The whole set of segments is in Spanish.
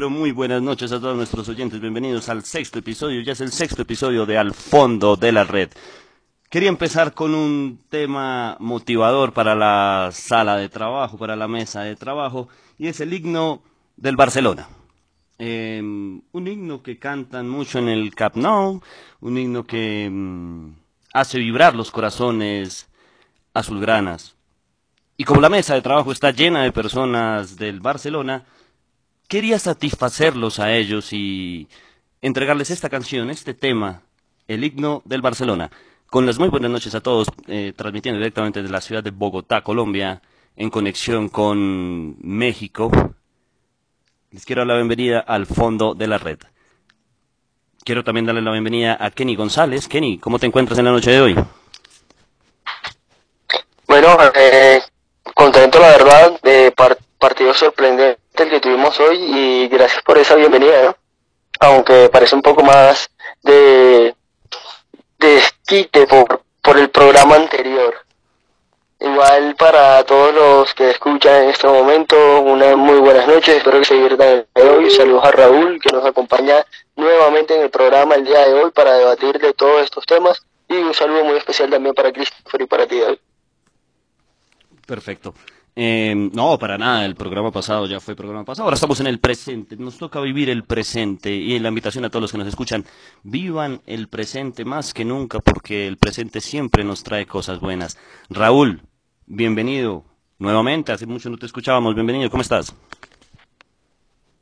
Pero muy buenas noches a todos nuestros oyentes. Bienvenidos al sexto episodio. Ya es el sexto episodio de Al Fondo de la Red. Quería empezar con un tema motivador para la sala de trabajo, para la mesa de trabajo, y es el himno del Barcelona. Eh, un himno que cantan mucho en el Cap Nou, un himno que mm, hace vibrar los corazones azulgranas. Y como la mesa de trabajo está llena de personas del Barcelona, quería satisfacerlos a ellos y entregarles esta canción, este tema, el himno del Barcelona. Con las muy buenas noches a todos, eh, transmitiendo directamente desde la ciudad de Bogotá, Colombia, en conexión con México. Les quiero dar la bienvenida al fondo de la red. Quiero también darle la bienvenida a Kenny González. Kenny, ¿cómo te encuentras en la noche de hoy? Bueno, eh, contento la verdad, de par- partido sorprendente el que tuvimos hoy y gracias por esa bienvenida. Aunque parece un poco más de, de desquite por, por el programa anterior. Igual para todos los que escuchan en este momento, unas muy buenas noches, espero que se diviertan hoy. Saludos a Raúl que nos acompaña nuevamente en el programa el día de hoy para debatir de todos estos temas y un saludo muy especial también para Christopher y para ti, David. Perfecto. Eh, no, para nada, el programa pasado ya fue programa pasado, ahora estamos en el presente, nos toca vivir el presente y la invitación a todos los que nos escuchan, vivan el presente más que nunca porque el presente siempre nos trae cosas buenas. Raúl, bienvenido nuevamente, hace mucho no te escuchábamos, bienvenido, ¿cómo estás?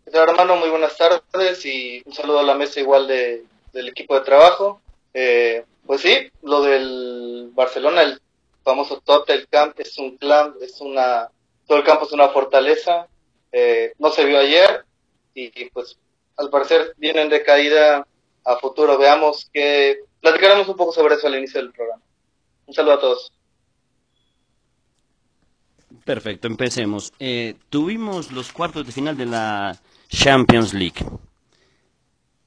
¿Qué tal, hermano? Muy buenas tardes y un saludo a la mesa igual de, del equipo de trabajo. Eh, pues sí, lo del Barcelona, el famoso Total Camp es un clan, es una, todo el campo es una fortaleza. Eh, no se vio ayer y, y, pues al parecer vienen de caída a futuro. Veamos que platicaremos un poco sobre eso al inicio del programa. Un saludo a todos. Perfecto, empecemos. Eh, tuvimos los cuartos de final de la Champions League.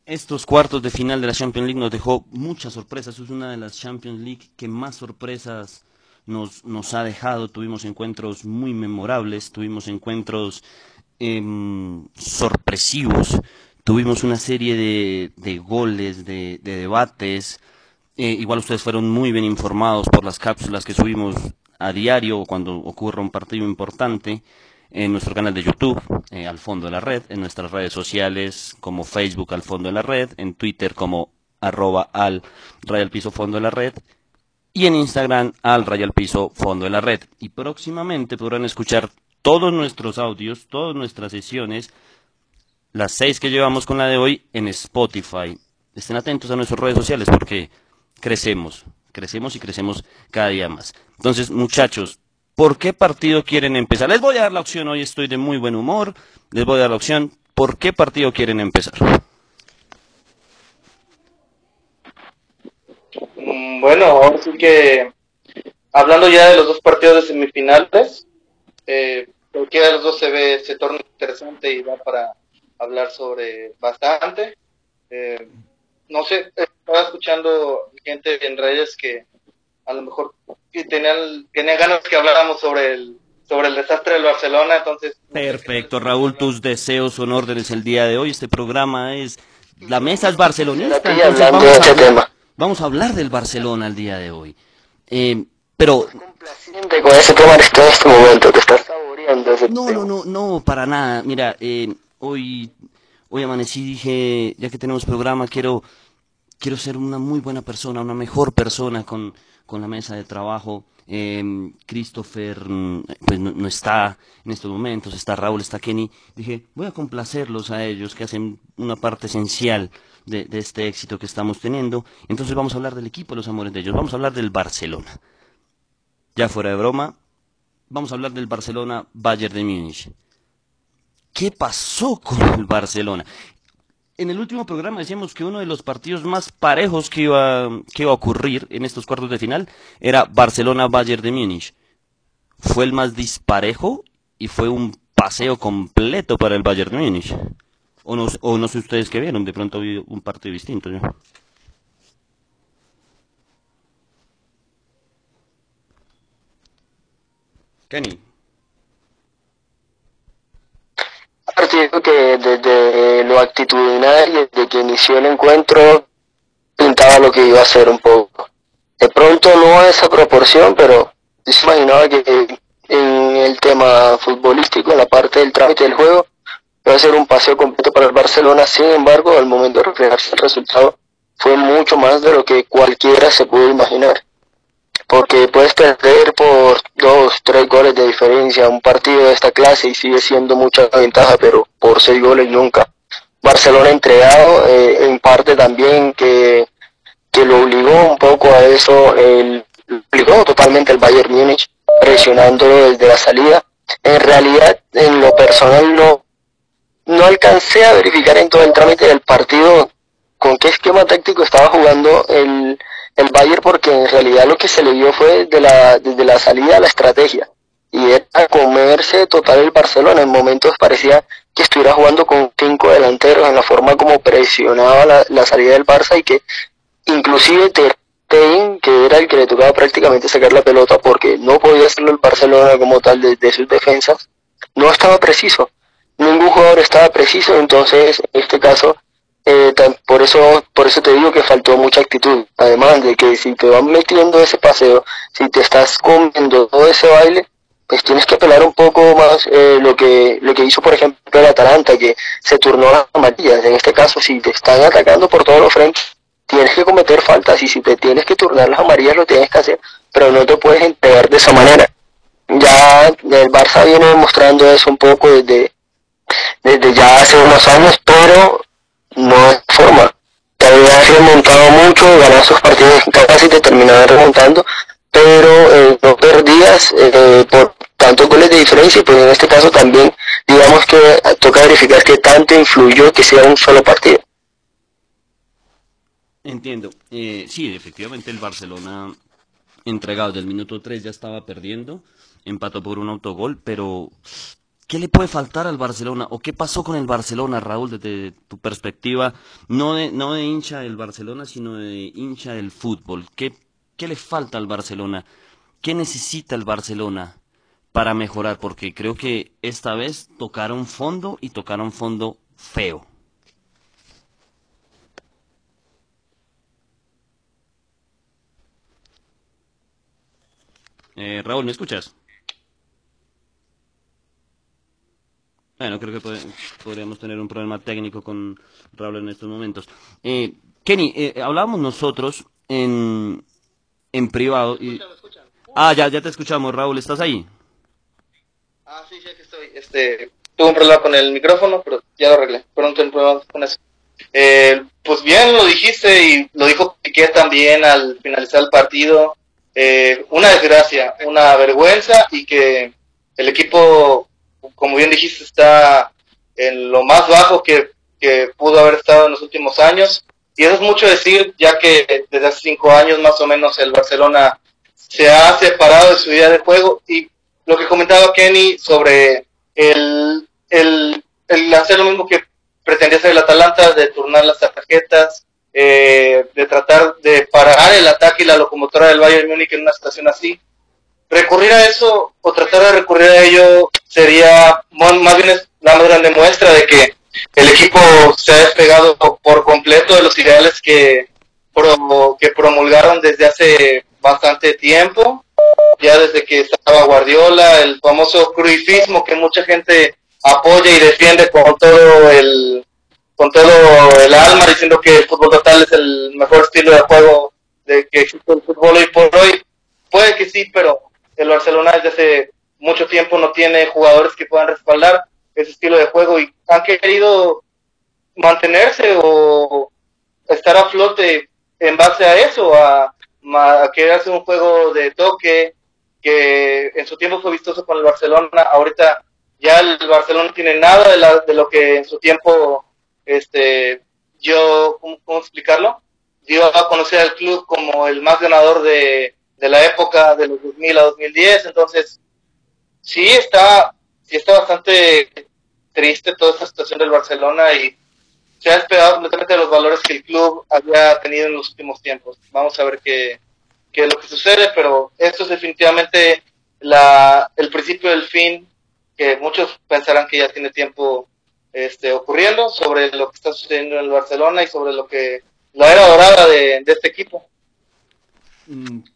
Estos cuartos de final de la Champions League nos dejó muchas sorpresas. Es una de las Champions League que más sorpresas nos, nos ha dejado. Tuvimos encuentros muy memorables, tuvimos encuentros em, sorpresivos, tuvimos una serie de, de goles, de, de debates. Eh, igual ustedes fueron muy bien informados por las cápsulas que subimos a diario cuando ocurra un partido importante en nuestro canal de YouTube, eh, al fondo de la red, en nuestras redes sociales como Facebook al fondo de la red, en Twitter como arroba al rayal piso fondo de la red y en Instagram al rayal piso fondo de la red. Y próximamente podrán escuchar todos nuestros audios, todas nuestras sesiones, las seis que llevamos con la de hoy en Spotify. Estén atentos a nuestras redes sociales porque crecemos, crecemos y crecemos cada día más. Entonces, muchachos, ¿por qué partido quieren empezar? Les voy a dar la opción, hoy estoy de muy buen humor, les voy a dar la opción, ¿por qué partido quieren empezar? Bueno, ahora sí que hablando ya de los dos partidos de semifinales, eh, cualquiera de los dos se ve, se torna interesante y da para hablar sobre bastante. Eh, no sé, estaba escuchando gente en redes que a lo mejor tenían, tenían ganas que habláramos sobre el sobre el desastre del Barcelona, entonces... Perfecto, Raúl, tus deseos son órdenes el día de hoy. Este programa es... La mesa es barcelonista, entonces vamos de a, este tema. Vamos a hablar del Barcelona el día de hoy. Eh, pero Complaciente con ese tema en este momento, te estás saboreando ese No, no, no, no, para nada. Mira, eh, hoy, hoy amanecí, dije, ya que tenemos programa, quiero, quiero ser una muy buena persona, una mejor persona con, con la mesa de trabajo. Eh, Christopher, mm, pues no, no está en estos momentos, está Raúl, está Kenny. Dije, voy a complacerlos a ellos, que hacen una parte esencial de, este éxito que estamos teniendo. Entonces vamos a hablar del equipo, los amores de ellos. Vamos a hablar del Barcelona. Ya fuera de broma, vamos a hablar del Barcelona Bayern de Múnich. ¿Qué pasó con el Barcelona? En el último programa decíamos que uno de los partidos más parejos que iba, que iba a ocurrir en estos cuartos de final era Barcelona Bayern de Múnich. Fue el más disparejo y fue un paseo completo para el Bayern de Múnich. O no, o no sé ustedes qué vieron, de pronto vi un partido distinto. ¿no? Kenny. Partido que desde lo actitudinal desde que inició el encuentro pintaba lo que iba a ser un poco. De pronto no a esa proporción, pero yo se imaginaba que en el tema futbolístico, en la parte del trámite del juego, a ser un paseo completo para el Barcelona. Sin embargo, al momento de reflejarse el resultado, fue mucho más de lo que cualquiera se pudo imaginar. Porque puedes perder por dos, tres goles de diferencia un partido de esta clase y sigue siendo mucha ventaja, pero por seis goles nunca. Barcelona entregado, eh, en parte también que, que lo obligó un poco a eso, el, obligó totalmente el Bayern Múnich, presionándolo desde la salida. En realidad, en lo personal no, no alcancé a verificar en todo el trámite del partido con qué esquema táctico estaba jugando el, el Bayern porque en realidad lo que se le dio fue desde la, desde la salida la estrategia y era comerse total el Barcelona. En momentos parecía que estuviera jugando con cinco delanteros en la forma como presionaba la, la salida del Barça y que inclusive Ter que era el que le tocaba prácticamente sacar la pelota porque no podía hacerlo el Barcelona como tal desde de sus defensas, no estaba preciso. Ningún jugador estaba preciso, entonces en este caso eh, por eso por eso te digo que faltó mucha actitud. Además de que si te van metiendo ese paseo si te estás comiendo todo ese baile pues tienes que apelar un poco más eh, lo que lo que hizo por ejemplo el Atalanta que se turnó las amarillas. En este caso si te están atacando por todos los frentes tienes que cometer faltas y si te tienes que turnar las amarillas lo tienes que hacer pero no te puedes entregar de esa manera. Ya el Barça viene demostrando eso un poco desde desde ya hace unos años pero no hay forma. Te había remontado mucho, ganar sus partidos casi te terminaban remontando, pero eh, no perdías por tantos goles de diferencia y pues en este caso también digamos que toca verificar que tanto influyó que sea un solo partido. Entiendo. Eh, sí, efectivamente el Barcelona entregado del minuto 3 ya estaba perdiendo, empató por un autogol, pero ¿Qué le puede faltar al Barcelona? ¿O qué pasó con el Barcelona, Raúl, desde tu perspectiva? No de, no de hincha del Barcelona, sino de hincha del fútbol. ¿Qué, ¿Qué le falta al Barcelona? ¿Qué necesita el Barcelona para mejorar? Porque creo que esta vez tocaron fondo y tocaron fondo feo. Eh, Raúl, ¿me escuchas? Bueno, creo que podríamos tener un problema técnico con Raúl en estos momentos. Eh, Kenny, eh, hablábamos nosotros en, en privado. Y... Ah, ya, ya te escuchamos, Raúl, ¿estás ahí? Ah, sí, ya que estoy. Este, tuve un problema con el micrófono, pero ya lo arreglé. Pronto el problema con eso. Eh, pues bien, lo dijiste y lo dijo Piqué también al finalizar el partido. Eh, una desgracia, una vergüenza y que el equipo como bien dijiste, está en lo más bajo que, pudo haber estado en los últimos años. Y eso es mucho decir, ya que desde hace cinco años más o menos el Barcelona se ha separado de su idea de juego. Y lo que comentaba Kenny sobre el, el, el hacer lo mismo que pretendía hacer el Atalanta, de turnar las tarjetas, eh, de tratar de parar el ataque y la locomotora del Bayern Múnich en una situación así recurrir a eso o tratar de recurrir a ello sería más bien es la más grande muestra de que el equipo se ha despegado por completo de los ideales que, que promulgaron desde hace bastante tiempo, ya desde que estaba Guardiola, el famoso cruifismo que mucha gente apoya y defiende con todo el con todo el alma diciendo que el fútbol total es el mejor estilo de juego de que existe el fútbol hoy por hoy. Puede que sí, pero el Barcelona desde hace mucho tiempo no tiene jugadores que puedan respaldar ese estilo de juego y han querido mantenerse o estar a flote en base a eso, a, a querer hacer un juego de toque que en su tiempo fue vistoso con el Barcelona, ahorita ya el Barcelona tiene nada de, la, de lo que en su tiempo, este, yo, ¿cómo, explicarlo? Dio a conocer al club como el más ganador de, de la época de los 2000 a 2010, entonces sí está, sí está bastante triste toda esta situación del Barcelona y se ha despegado completamente de los valores que el club había tenido en los últimos tiempos. Vamos a ver qué, qué es lo que sucede, pero esto es definitivamente la, el principio del fin, que muchos pensarán que ya tiene tiempo este, ocurriendo, sobre lo que está sucediendo en el Barcelona y sobre lo que la era dorada de, este equipo.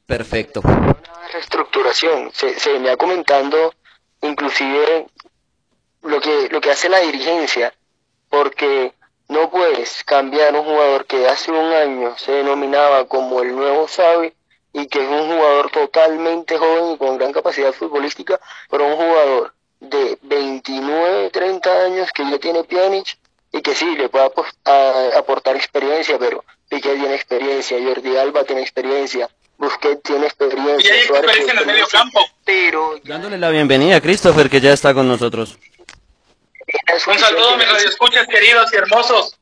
Perfecto. Una reestructuración. Se, se venía comentando inclusive lo que, lo que hace la dirigencia, porque no puedes cambiar un jugador que hace un año se denominaba como el nuevo Xavi y que es un jugador totalmente joven y con gran capacidad futbolística, pero un jugador de 29, 30 años que ya tiene Pjanic y que sí, le puede aportar experiencia, pero Piqué tiene experiencia, Jordi Alba tiene experiencia, Busquets tiene experiencia. Y hay experiencia en el medio campo. Pero... Dándole la bienvenida a Christopher, que ya está con nosotros. Un saludo a mis radioescuchas queridos y hermosos.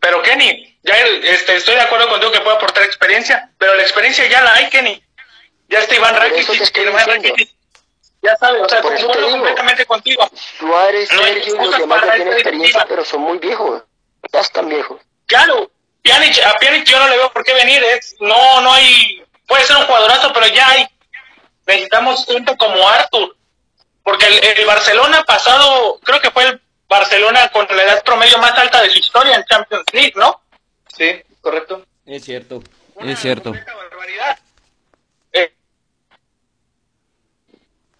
Pero Kenny, ya este, estoy de acuerdo contigo que puede aportar experiencia, pero la experiencia ya la hay, Kenny. Ya está Iván Rakitic, Iván Rakitic. Ya sabes, o sea, concuerdo completamente contigo. Suárez, no Sergio y los demás tienen experiencia, pero son muy viejos. Ya están viejos. Claro, Pjanic, a Pjanic yo no le veo por qué venir. Es, no, no hay. Puede ser un jugadorazo, pero ya hay. Necesitamos gente como Arthur. Porque el, el Barcelona pasado, creo que fue el Barcelona con la edad promedio más alta de su historia en Champions League, ¿no? Sí, correcto. Es cierto, es cierto. Eh.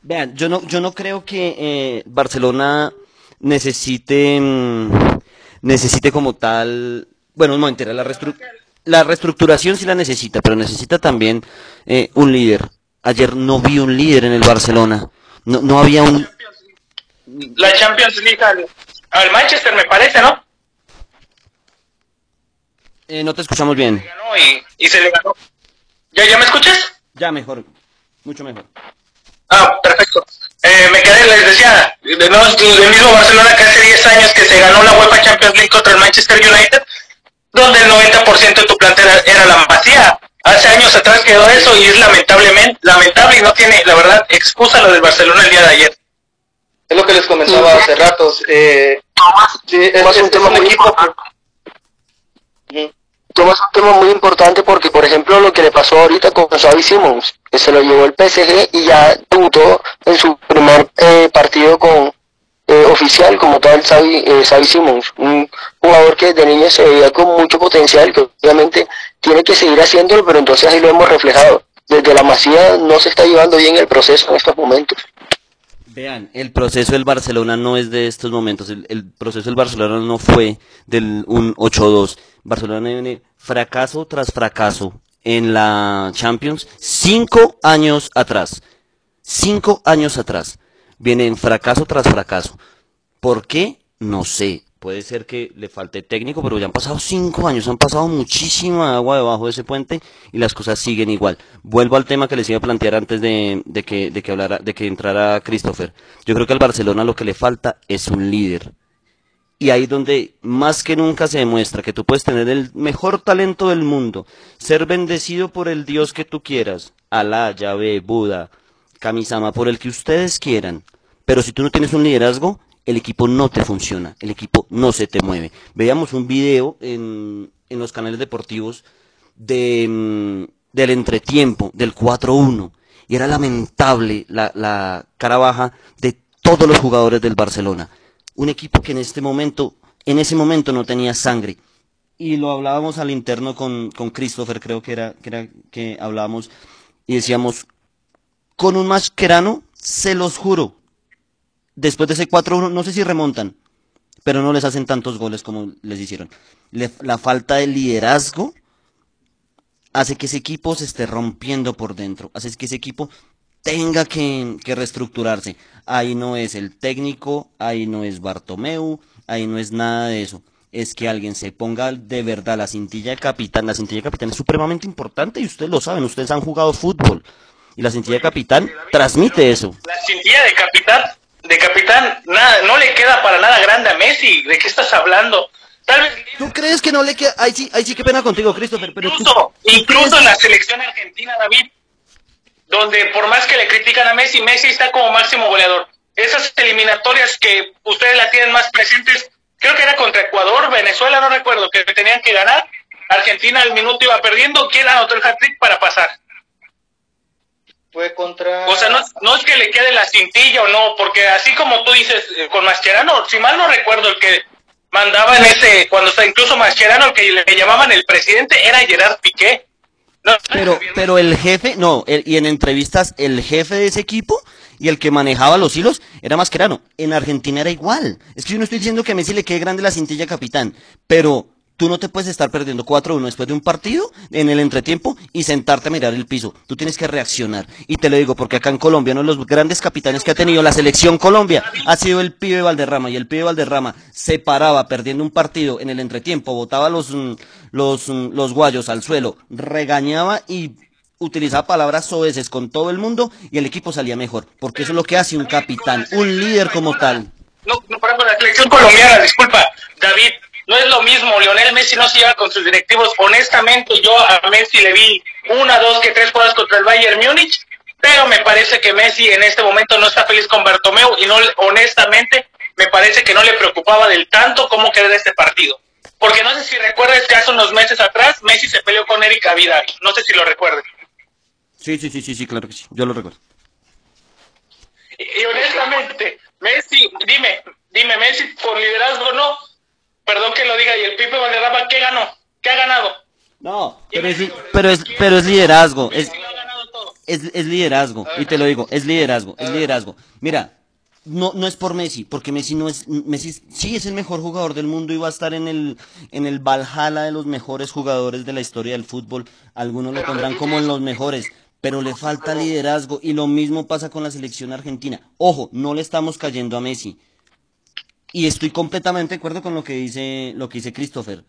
Vean, yo no, yo no creo que eh, Barcelona necesite, mm, necesite como tal, bueno, no entera, la, la reestructuración sí la necesita, pero necesita también eh, un líder. Ayer no vi un líder en el Barcelona, no, no había un, la Champions League al, Manchester, me parece, ¿no? Eh, no te escuchamos bien. y, se le ganó. ¿Ya, ¿Ya me escuchas? Ya, mejor. Mucho mejor. Ah, perfecto. Eh, me quedé, les decía, de, del mismo Barcelona que hace 10 años que se ganó la UEFA Champions League contra el Manchester United, donde el 90% de tu plantel era la vacía. Hace años atrás quedó eso y es lamentablemente, lamentable y no tiene, la verdad, excusa lo del Barcelona el día de ayer. Es lo que les comentaba hace ratos. Eh, sí, es, un tema muy importante. Tomas un tema muy importante porque, por ejemplo, lo que le pasó ahorita con Xavi Simons, que se lo llevó el PSG y ya debutó en su primer eh, partido con eh, oficial como tal Xavi, eh, Simons, un jugador que de niño se veía con mucho potencial, que obviamente tiene que seguir haciéndolo, pero entonces ahí lo hemos reflejado. Desde la Masía no se está llevando bien el proceso en estos momentos. Vean, el proceso del Barcelona no es de estos momentos. El, proceso del Barcelona no fue del un 8-2. Barcelona viene fracaso tras fracaso en la Champions cinco años atrás. Cinco años atrás. Viene en fracaso tras fracaso. ¿Por qué? No sé puede ser que le falte técnico, pero ya han pasado cinco años, han pasado muchísima agua debajo de ese puente y las cosas siguen igual. Vuelvo al tema que les iba a plantear antes de, que, de que hablara, de que entrara Christopher. Yo creo que al Barcelona lo que le falta es un líder. Y ahí donde más que nunca se demuestra que tú puedes tener el mejor talento del mundo, ser bendecido por el Dios que tú quieras, Alá, Yahvé, Buda, Kamisama, por el que ustedes quieran. Pero si tú no tienes un liderazgo, el equipo no te funciona, el equipo no se te mueve. Veíamos un video en, en los canales deportivos de, mm, del entretiempo, del 4-1, y era lamentable la, la cara baja de todos los jugadores del Barcelona. Un equipo que en este momento, en ese momento no tenía sangre. Y lo hablábamos al interno con, con Christopher, creo que que era que hablábamos, y decíamos, con un masquerano, se los juro, después de ese 4-1, no sé si remontan, pero no les hacen tantos goles como les hicieron. la falta de liderazgo hace que ese equipo se esté rompiendo por dentro, hace que ese equipo tenga que, reestructurarse. Ahí no es el técnico, ahí no es Bartomeu, ahí no es nada de eso. Es que alguien se ponga de verdad la cintilla de capitán. La cintilla de capitán es supremamente importante y ustedes lo saben, ustedes han jugado fútbol. Y la cintilla de capitán transmite eso. La cintilla de capitán de capitán nada, no le queda para nada grande a Messi. ¿De qué estás hablando? Tal vez... ¿Tú crees que no le queda? Ay, sí, ay, sí, qué pena contigo, Christopher. Pero incluso, incluso en la selección argentina, David, donde por más que le critican a Messi, Messi está como máximo goleador. Esas eliminatorias que ustedes la tienen más presentes, creo que era contra Ecuador, Venezuela, no recuerdo, que tenían que ganar. Argentina al minuto iba perdiendo, ¿quién anotó el hat-trick para pasar? Fue contra... O sea, no, no es que le quede la cintilla o no, porque así como tú dices eh, con Mascherano, si mal no recuerdo, el que mandaba en ese, cuando está incluso Mascherano, el que le llamaban el presidente, era Gerard Piqué. No, Pero, pero el jefe, no, el- y en entrevistas, el jefe de ese equipo y el que manejaba los hilos era Mascherano. En Argentina era igual. Es que yo no estoy diciendo que a Messi le quede grande la cintilla capitán, pero tú no te puedes estar perdiendo 4-1 después de un partido en el entretiempo y sentarte a mirar el piso. Tú tienes que reaccionar. Y te lo digo porque acá en Colombia uno de los grandes capitanes que ha tenido la selección Colombia ha sido el pibe Valderrama. Y el pibe Valderrama se paraba perdiendo un partido en el entretiempo, botaba los, mm, los, mm, los guayos al suelo, regañaba y utilizaba palabras soeces con todo el mundo y el equipo salía mejor. Porque eso es lo que hace un capitán, un líder como tal. No, no, por ejemplo, la selección colombiana, disculpa, David, no es lo mismo. Lionel Messi no se lleva con sus directivos. Honestamente, yo a Messi le vi una, dos, que tres jugadas contra el Bayern Múnich, pero me parece que Messi en este momento no está feliz con Bartomeu y no, honestamente, me parece que no le preocupaba del tanto cómo quedar este partido. Porque no sé si recuerdas que hace unos meses atrás Messi se peleó con Erika Vidal. No sé si lo recuerdes. Sí, sí, sí, sí, sí, claro que sí. Yo lo recuerdo. Y, y honestamente, Messi, dime, dime, Messi por liderazgo no, perdón que lo diga, y el Pipe Valderrama, ¿qué ganó? ¿Qué ha ganado? No, pero es, pero es, pero es liderazgo. Es, es, es liderazgo, y te lo digo, es liderazgo, es liderazgo. Mira, no, no es por Messi, porque Messi no es, Messi sí es el mejor jugador del mundo y va a estar en el, en el Valhalla de los mejores jugadores de la historia del fútbol. Algunos lo pondrán como en los mejores, pero le falta liderazgo y lo mismo pasa con la selección argentina. Ojo, no le estamos cayendo a Messi. Y estoy completamente de acuerdo con lo que dice, lo que dice Christopher.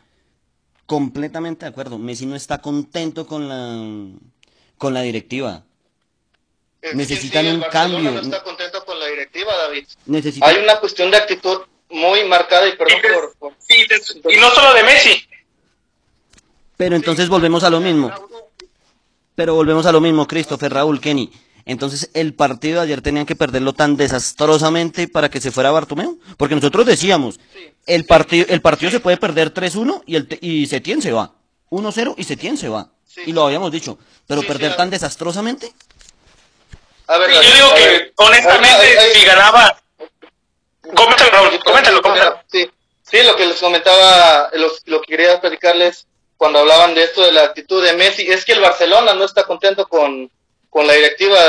Completamente de acuerdo. Messi no está contento con la, con la directiva. Es que necesitan sí, un Barcelona cambio. No está contento con la directiva, David. Necesitan, Hay una cuestión de actitud muy marcada y perdón por... por- sí, te- y no solo de Messi. Pero entonces volvemos a lo mismo. Pero volvemos a lo mismo, Christopher, Raúl, Kenny. Entonces el partido de ayer tenían que perderlo tan desastrosamente para que se fuera Bartomeu. Porque nosotros decíamos, el partido, el partido se puede perder 3-1 y, el, te- y Setién se va. 1-0 y Setién se va. Sí. Y lo habíamos dicho. Pero Sí, perder sí, tan desastrosamente. A ver, yo digo a que, ver. honestamente, Ahí- ahí- si ganaba... Coméntalo, Raúl, coméntalo, coméntalo. Sí, sí, lo que les comentaba, los- lo que quería platicarles cuando hablaban de esto de la actitud de Messi, es que el Barcelona no está contento con, con la directiva,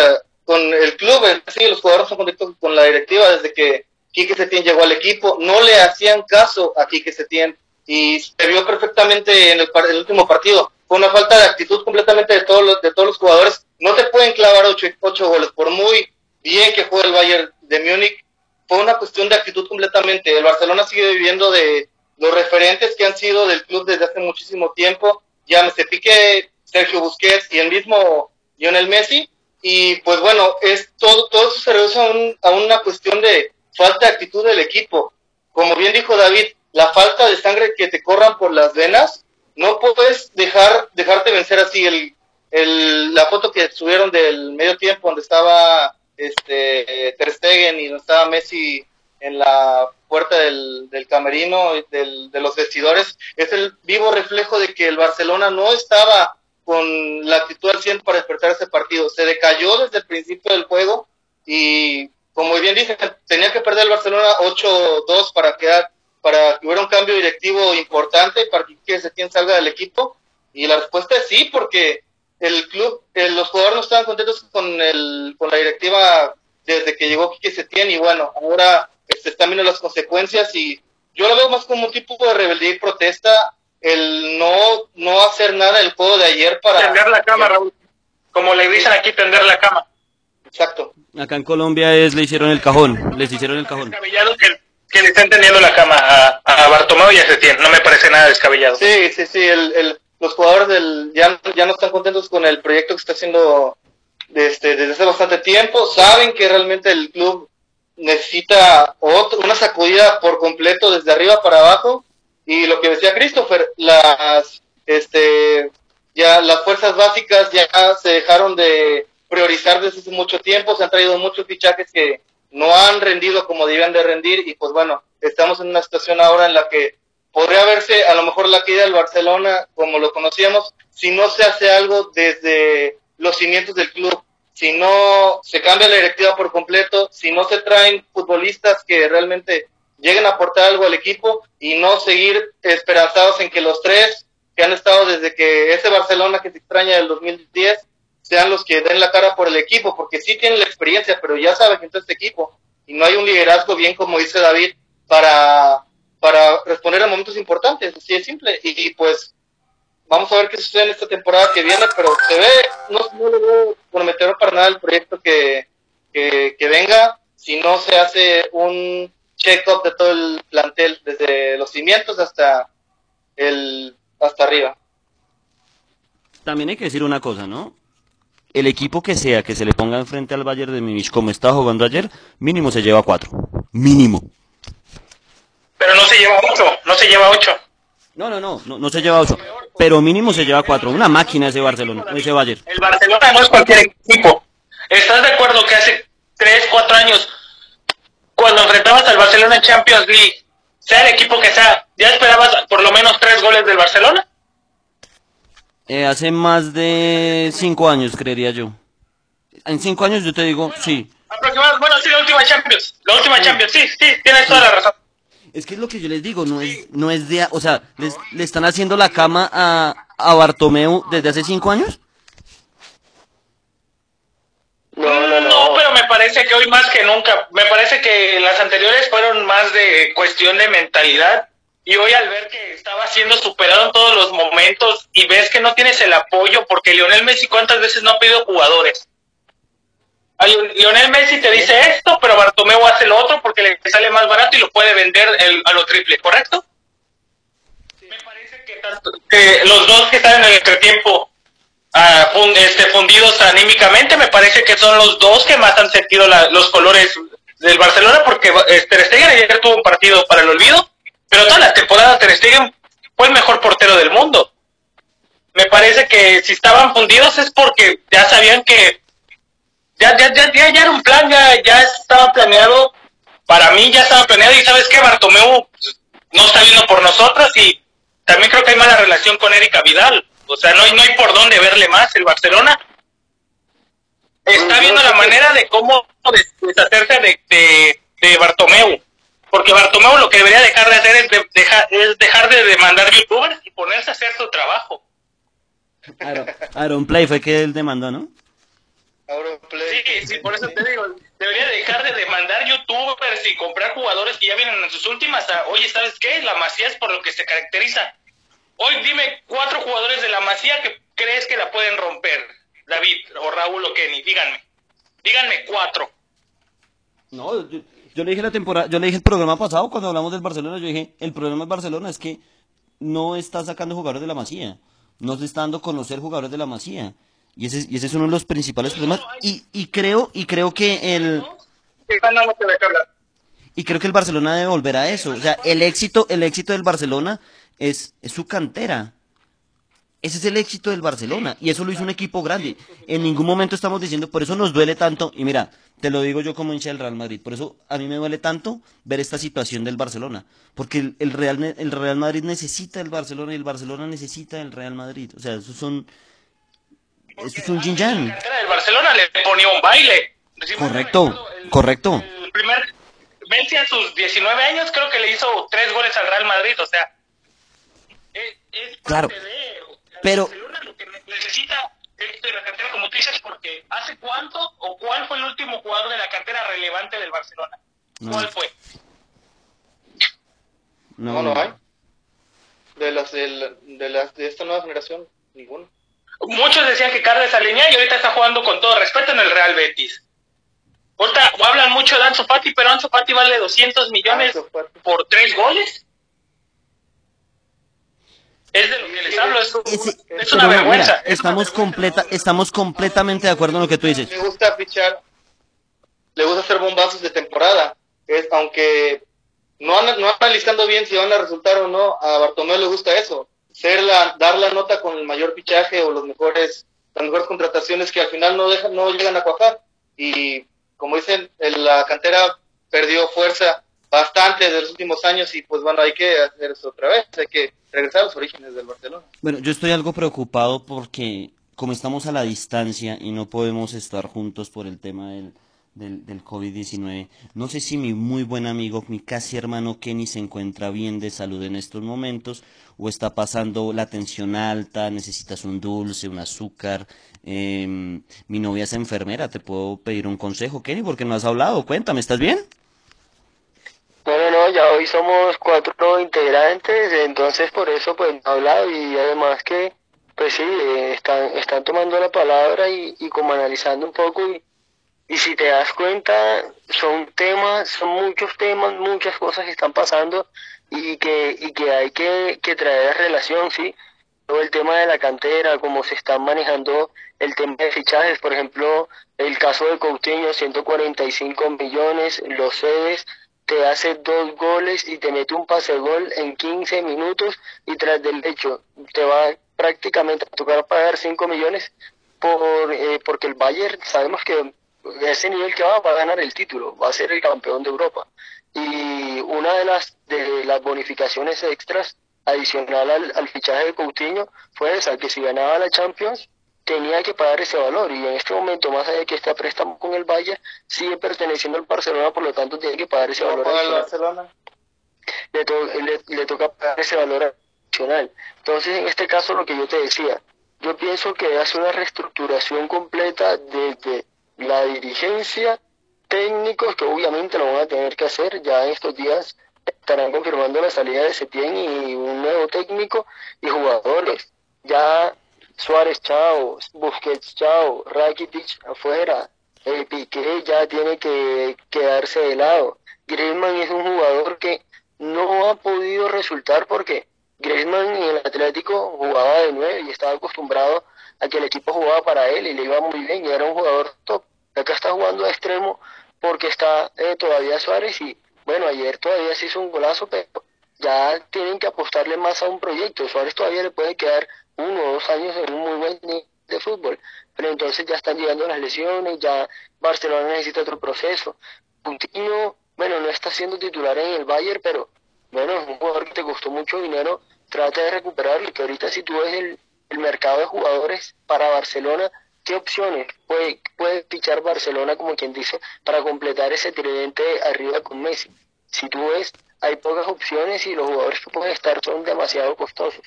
con el club, sí, los jugadores no están contentos con la directiva desde que Quique Setién llegó al equipo, no le hacían caso a Quique Setién y se vio perfectamente en el, el último partido. Fue una falta de actitud completamente de todos los, de todos los jugadores. No te pueden clavar ocho, ocho goles, por muy bien que juegue el Bayern de Múnich, fue una cuestión de actitud completamente. El Barcelona sigue viviendo de los referentes que han sido del club desde hace muchísimo tiempo, llámese Piqué, Sergio Busquets y el mismo Lionel Messi. Y pues bueno, es todo, todo eso se reduce a, un- a una cuestión de falta de actitud del equipo. Como bien dijo David, la falta de sangre que te corran por las venas, no puedes dejar dejarte vencer así. El, el, la foto que subieron del medio tiempo donde estaba este Ter Stegen y donde estaba Messi en la puerta del, del camerino del, de los vestidores es el vivo reflejo de que el Barcelona no estaba con la actitud al 100 para despertar ese partido. Se decayó desde el principio del juego y como bien dicen, tenía que perder el Barcelona 8-2 para quedar para que hubiera un cambio directivo importante para que Setién salga del equipo y la respuesta es sí porque el club, eh, los jugadores no estaban contentos con el con la directiva desde que llegó Quique Setién y bueno, ahora se están viendo las consecuencias y yo lo veo más como un tipo de rebeldía y protesta el no no hacer nada el juego de ayer para Tender la cama, Raúl. Como le dicen aquí, tender la cama. Exacto. Acá en Colombia es, le hicieron el cajón. Les hicieron el cajón. Descabellado que, que le estén tendiendo la cama a, a Bartomeu y a Setién. No me parece nada descabellado. Sí, sí, sí, el, el, los jugadores del, ya, ya no están contentos con el proyecto que está haciendo este, desde hace bastante tiempo, saben que realmente el club necesita otro, una sacudida por completo desde arriba para abajo y lo que decía Christopher, las, este, ya las fuerzas básicas ya se dejaron de priorizar desde hace mucho tiempo, se han traído muchos fichajes que no han rendido como debían de rendir y pues bueno, estamos en una situación ahora en la que podría verse a lo mejor la caída del Barcelona como lo conocíamos si no se hace algo desde los cimientos del club. si no se cambia la directiva por completo, si no se traen futbolistas que realmente lleguen a aportar algo al equipo y no seguir esperanzados en que los tres que han estado desde que ese Barcelona que se extraña del 2010 sean los que den la cara por el equipo, porque sí tienen la experiencia, pero ya saben que está este equipo y no hay un liderazgo bien, como dice David, para, para responder a momentos importantes, así de simple. Y, pues vamos a ver qué sucede en esta temporada que viene, pero se ve, no, no le a prometer para nada el proyecto que, que venga si no se hace un check-up de todo el plantel, desde los cimientos hasta el hasta arriba. También hay que decir una cosa, ¿no? El equipo que sea que se le ponga enfrente al Bayern de Múnich como está jugando ayer, mínimo se lleva cuatro. Mínimo. Pero no se lleva ocho, no se lleva ocho. No, no, no, no, no se lleva ocho. Pero mínimo se lleva cuatro. Una máquina ese Barcelona, ese Bayern. El Barcelona no es cualquier equipo. ¿Estás de acuerdo que hace tres, cuatro años, cuando enfrentabas al Barcelona en Champions League, sea el equipo que sea, ¿ya esperabas por lo menos tres goles del Barcelona? Eh, hace más de cinco años, creería yo. En cinco años yo te digo, sí. Aproximadamente, bueno, sí, la última Champions. La última Champions, sí, sí, tienes toda la razón. Es que es lo que yo les digo, no es, no es de, o sea, les, le están haciendo la cama a, a Bartomeu desde hace cinco años. No, no, no. No, pero me parece que hoy más que nunca, me parece que las anteriores fueron más de cuestión de mentalidad y hoy al ver que estaba siendo superado en todos los momentos y ves que no tienes el apoyo porque Lionel Messi cuántas veces no ha pedido jugadores. A Lion- Lionel Messi te dice esto, pero Bartomeu hace lo otro porque le sale más barato y lo puede vender el- a lo triple, ¿correcto? Me parece que, tanto- que los dos que están en el entretiempo ah, este, fundidos anímicamente, me parece que son los dos que más han sentido la- los colores del Barcelona, porque eh, Ter Stegen ayer tuvo un partido para el olvido, pero toda la temporada Ter Stegen fue el mejor portero del mundo. Me parece que si estaban fundidos es porque ya sabían que ya, ya, ya, ya, ya era un plan, ya, ya estaba planeado, para mí ya estaba planeado y sabes que Bartomeu no está viendo por nosotros y también creo que hay mala relación con Erika Vidal. O sea, no hay, no hay por dónde verle más el Barcelona. Está viendo la manera de cómo des- deshacerse de, de, de Bartomeu. Porque Bartomeu lo que debería dejar de hacer es, de- deja- es dejar de demandar youtubers y ponerse a hacer su trabajo. Aaron, Aaron Play fue que él demandó, ¿no? Auronplay. Sí, sí, por eso te digo, debería dejar de demandar youtubers y comprar jugadores que ya vienen en sus últimas. a, Oye, ¿sabes qué? La Masía es por lo que se caracteriza. Hoy dime cuatro jugadores de la Masía que crees que la pueden romper. David, o Raúl, o Kenny, díganme. Díganme cuatro. No, yo, yo le dije la temporada, yo le dije el programa pasado cuando hablamos del Barcelona, yo dije, el problema del Barcelona es que no está sacando jugadores de la Masía, no se está dando a conocer jugadores de la Masía. Y ese, es- y ese es uno de los principales problemas. Y, y creo, y creo que el, y creo que el Barcelona debe volver a eso. O sea, el éxito, el éxito del Barcelona es, es su cantera. Ese es el éxito del Barcelona. Y eso lo hizo un equipo grande. En ningún momento estamos diciendo, por eso nos duele tanto. Y mira, te lo digo yo como hincha del Real Madrid. Por eso a mí me duele tanto ver esta situación del Barcelona. Porque el, el Real, el Real Madrid necesita el Barcelona y el Barcelona necesita el Real Madrid. O sea, esos son, eso es un yin yang. del Barcelona le ponía un baile. Decimos, Correcto, el- correcto. El primer Messi a sus 19 años creo que le hizo tres goles al Real Madrid, o sea, es, es Claro, parte de- pero- Barcelona lo que ne- necesita es de la cantera, como tú dices, porque ¿hace cuánto o cuál fue el último jugador de la cantera relevante del Barcelona? No. ¿Cuál fue? No, no hay. De las, de las de esta nueva generación, ninguno. Muchos decían que Carles Aleñá y ahorita está jugando con todo respeto en el Real Betis. Ahorita hablan mucho de Ansu Fati, pero Ansu Fati vale 200 millones por tres goles. Es de lo que les hablo, es, Ese- es una vergüenza. mira, es una estamos vergüenza. completa, estamos completamente de acuerdo en lo que tú dices. Le gusta fichar, le gusta hacer bombazos de temporada. Es, aunque no, no analizando bien si van a resultar o no, a Bartomeu le gusta eso. Ser la, dar la nota con el mayor fichaje o los mejores, las mejores contrataciones que al final no dejan, no llegan a cuajar. Y como dicen, el- la cantera perdió fuerza bastante desde los últimos años y pues bueno, hay que hacer eso otra vez, hay que regresar a los orígenes del Barcelona. Bueno, yo estoy algo preocupado porque como estamos a la distancia y no podemos estar juntos por el tema del, del, del COVID-19, no sé si mi muy buen amigo, mi casi hermano Kenny se encuentra bien de salud en estos momentos o está pasando la tensión alta, necesitas un dulce, un azúcar. Eh, mi novia es enfermera, te puedo pedir un consejo, Kenny, porque no has hablado. Cuéntame, ¿estás bien? No, no, no, ya hoy somos cuatro integrantes, entonces por eso pues no he hablado y además que pues sí, eh, están, están tomando la palabra y, y como analizando un poco y, y si te das cuenta son temas, son muchos temas, muchas cosas que están pasando y que, y que hay que, que traer relación, ¿sí? Todo el tema de la cantera, cómo se están manejando el tema de fichajes, por ejemplo, el caso de Coutinho, 145 millones, los sedes, te hace dos goles y te mete un pase gol en 15 minutos y tras del hecho te va prácticamente a tocar pagar 5 millones por eh, porque el Bayern sabemos que de ese nivel que va va a ganar el título, va a ser el campeón de Europa. Y una de las de las bonificaciones extras adicional al, al fichaje de Coutinho fue esa, que si ganaba la Champions tenía que pagar ese valor y en este momento, más allá de que está préstamo con el Valle, sigue perteneciendo al Barcelona, por lo tanto tiene que pagar ese valor adicional. Le, to le, le, toca pagar ese valor adicional. Entonces, en este caso, lo que yo te decía, yo pienso que hace una reestructuración completa desde la dirigencia, técnicos que obviamente lo van a tener que hacer, ya en estos días estarán confirmando la salida de Setién y un nuevo técnico y jugadores. Ya Suárez, chao, Busquets, chao, Rakitic afuera, el Piqué ya tiene que quedarse de lado. Griezmann es un jugador que no ha podido resultar porque Griezmann en el Atlético jugaba de nueve y estaba acostumbrado a que el equipo jugaba para él y le iba muy bien y era un jugador top. Acá está jugando a extremo porque está eh, todavía Suárez y bueno, ayer todavía se hizo un golazo, pero ya tienen que apostarle más a un proyecto. Suárez todavía le puede quedar uno o dos años en un muy buen nivel de fútbol, pero entonces ya están llegando las lesiones, ya Barcelona necesita otro proceso. Coutinho, bueno, no está siendo titular en el Bayern, pero bueno, es un jugador que te costó mucho dinero, trata de recuperarlo, que ahorita si tú ves el, mercado de jugadores para Barcelona, ¿qué opciones puede, puede fichar Barcelona, como quien dice, para completar ese tridente arriba con Messi? Si tú ves, hay pocas opciones y los jugadores que pueden estar son demasiado costosos.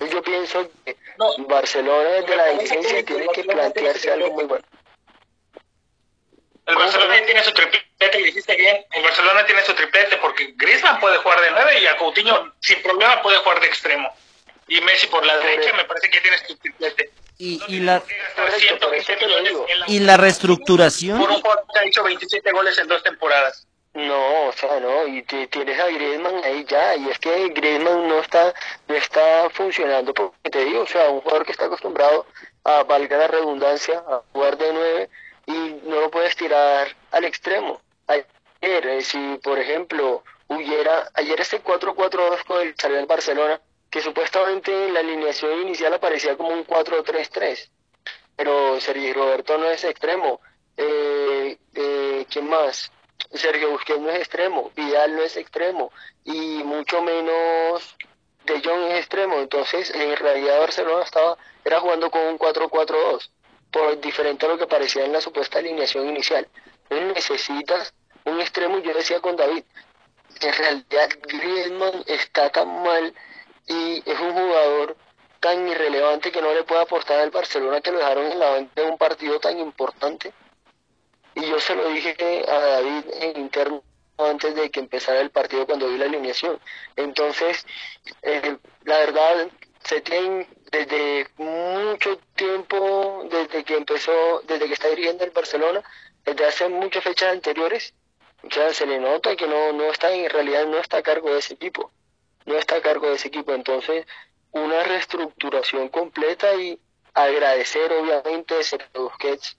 Yo pienso que no, Barcelona desde la dirigencia tiene que plantearse algo muy bueno. El Barcelona tiene su triplete, y dijiste bien, el Barcelona tiene su triplete porque Griezmann puede jugar de nueve y a Coutinho sin problema puede jugar de extremo. Y Messi por la derecha me parece que tiene su triplete. Y, y, la, y la reestructuración. Por un jugador que ha hecho 27 goles en dos temporadas. No, o sea, no, y te, tienes a Griezmann ahí ya, y es que Griezmann no está, no está funcionando, porque te digo, o sea, un jugador que está acostumbrado a, valga la redundancia, a jugar de nueve, y no lo puedes tirar al extremo. Ayer, eh, si por ejemplo hubiera, ayer este 4-4-2 con el salió del Barcelona, que supuestamente en la alineación inicial aparecía como un 4-3-3, pero Sergio Roberto no es extremo. Eh, eh, ¿Quién más? Sergio Busquets no es extremo, Vidal no es extremo y mucho menos De Jong es extremo. Entonces, en realidad Barcelona estaba era jugando con un 4-4-2, por diferente a lo que parecía en la supuesta alineación inicial. Entonces necesitas un extremo, yo decía con David, en realidad Griezmann está tan mal y es un jugador tan irrelevante que no le puede aportar al Barcelona que lo dejaron en la banca de un partido tan importante y yo se lo dije a David en interno antes de que empezara el partido cuando vi la alineación. Entonces, eh, la verdad, se tiene desde mucho tiempo, desde que empezó, desde que está dirigiendo el Barcelona, desde hace muchas fechas anteriores, se le nota que no, no está, en realidad no está a cargo de ese equipo, no está a cargo de ese equipo. Entonces, una reestructuración completa y agradecer obviamente a Busquets,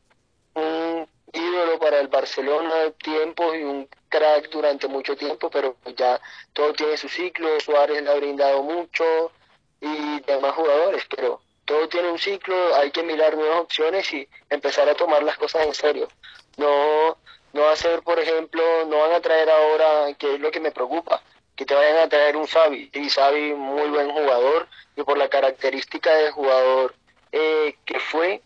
ídolo para el Barcelona tiempo y un crack durante mucho tiempo, pero ya todo tiene su ciclo, Suárez le ha brindado mucho y demás jugadores, pero todo tiene un ciclo, hay que mirar nuevas opciones y empezar a tomar las cosas en serio. No, no hacer, por ejemplo, no van a traer ahora, que es lo que me preocupa, que te vayan a traer un Xavi, y Xavi muy buen jugador, y por la característica del jugador eh, que fue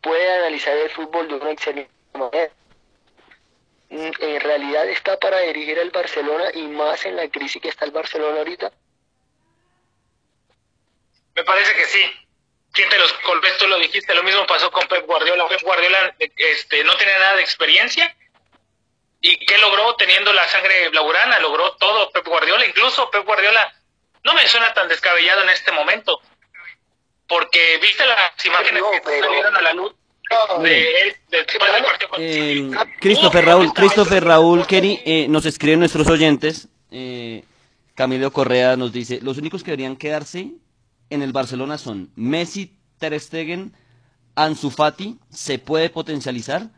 puede analizar el fútbol de una excelente manera. Mm, en realidad está para dirigir el Barcelona y más en la crisis que está el Barcelona ahorita. Me parece que sí. ¿Quién te los golpes? Tú lo dijiste, lo mismo pasó con Pep Guardiola. Pep Guardiola este, no tiene nada de experiencia. ¿Y qué logró teniendo la sangre blaugrana? Logró todo Pep Guardiola. Incluso Pep Guardiola no me suena tan descabellado en este momento. Porque viste las imágenes que salieron a la luz de él eh, Christopher Raúl, Christopher Raúl Kenny, eh, nos escriben nuestros oyentes. Eh, Camilo Correa nos dice, los únicos que deberían quedarse en el Barcelona son Messi, Ter Stegen, Ansu Fati, se puede potencializar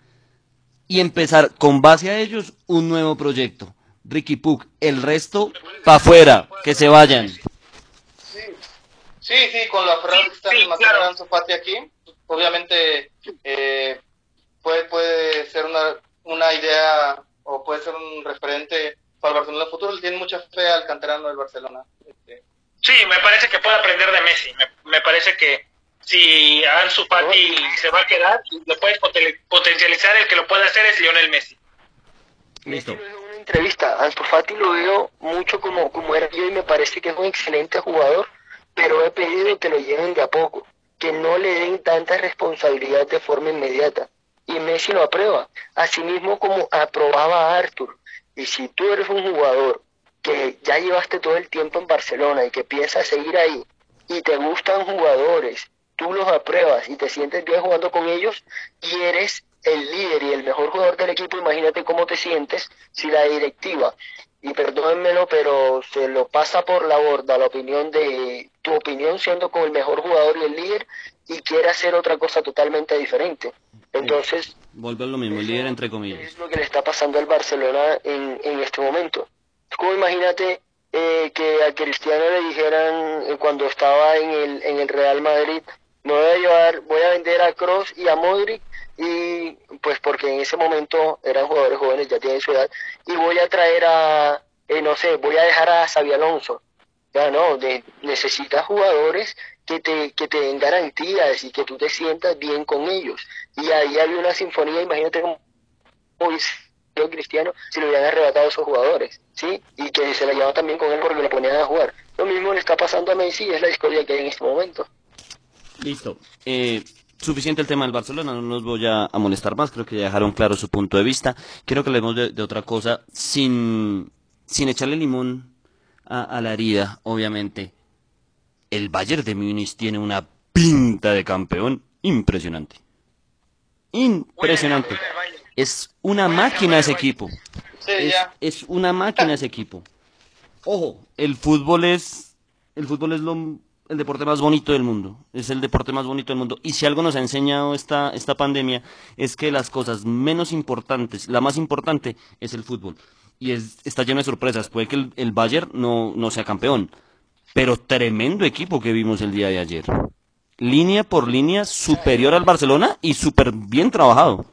y empezar con base a ellos un nuevo proyecto. Ricky Puck, el resto para afuera, que se vayan. Sí, sí, sí con la frase que está Ansu Fati aquí, obviamente eh, puede, puede ser una, una idea o puede ser un referente para el Barcelona futuro. Tiene mucha fe al canterano del Barcelona. Este, Sí, me parece que puede aprender de Messi. Me, parece que si Ansu Fati se va a quedar, lo puedes potencializar. El que lo puede hacer es Lionel Messi. Listo. En una entrevista, Ansu Fati lo veo mucho como, como era yo y me parece que es un excelente jugador, pero he pedido que lo lleven de a poco, que no le den tanta responsabilidad de forma inmediata. Y Messi lo aprueba, asimismo como aprobaba a Arthur. Y si tú eres un jugador que ya llevaste todo el tiempo en Barcelona y que piensas seguir ahí y te gustan jugadores, tú los apruebas y te sientes bien jugando con ellos y eres el líder y el mejor jugador del equipo, imagínate cómo te sientes si la directiva, y perdónenmelo, pero se lo pasa por la borda la opinión de tu opinión siendo como el mejor jugador y el líder y quiere hacer otra cosa totalmente diferente. Entonces... Vuelve lo mismo, el líder entre comillas. Es lo que le está pasando al Barcelona en, en este momento. Como imagínate eh, que a Cristiano le dijeran eh, cuando estaba en el, en el Real Madrid, me voy a llevar, voy a vender a Cross y a Modric y pues porque en ese momento eran jugadores jóvenes, ya tienen su edad, y voy a traer a, eh, no sé, voy a dejar a Xavi Alonso. Ya no, de, necesitas jugadores que te, que te den garantías y que tú te sientas bien con ellos. Y ahí había una sinfonía, imagínate cómo Cristiano si le hubieran arrebatado a esos jugadores, ¿sí? Y que se la llevaba también con él porque lo ponían a jugar. Lo mismo le está pasando a Messi, es la discordia que hay en este momento. Listo. Eh, suficiente el tema del Barcelona, no nos voy a, molestar más, creo que ya dejaron claro su punto de vista. Quiero que hablemos de, otra cosa, sin, sin echarle limón a, a, la herida, obviamente. El Bayern de Múnich tiene una pinta de campeón impresionante. Impresionante. Es una máquina ese equipo. es, una máquina ese equipo. Ojo, el fútbol es el fútbol es lo, el deporte más bonito del mundo. Es el deporte más bonito del mundo. Y si algo nos ha enseñado esta, esta pandemia es que las cosas menos importantes, la más importante es el fútbol. Y es, está lleno de sorpresas. Puede que el, el Bayern no, no sea campeón. Pero tremendo equipo que vimos el día de ayer. Línea por línea superior al Barcelona y súper bien trabajado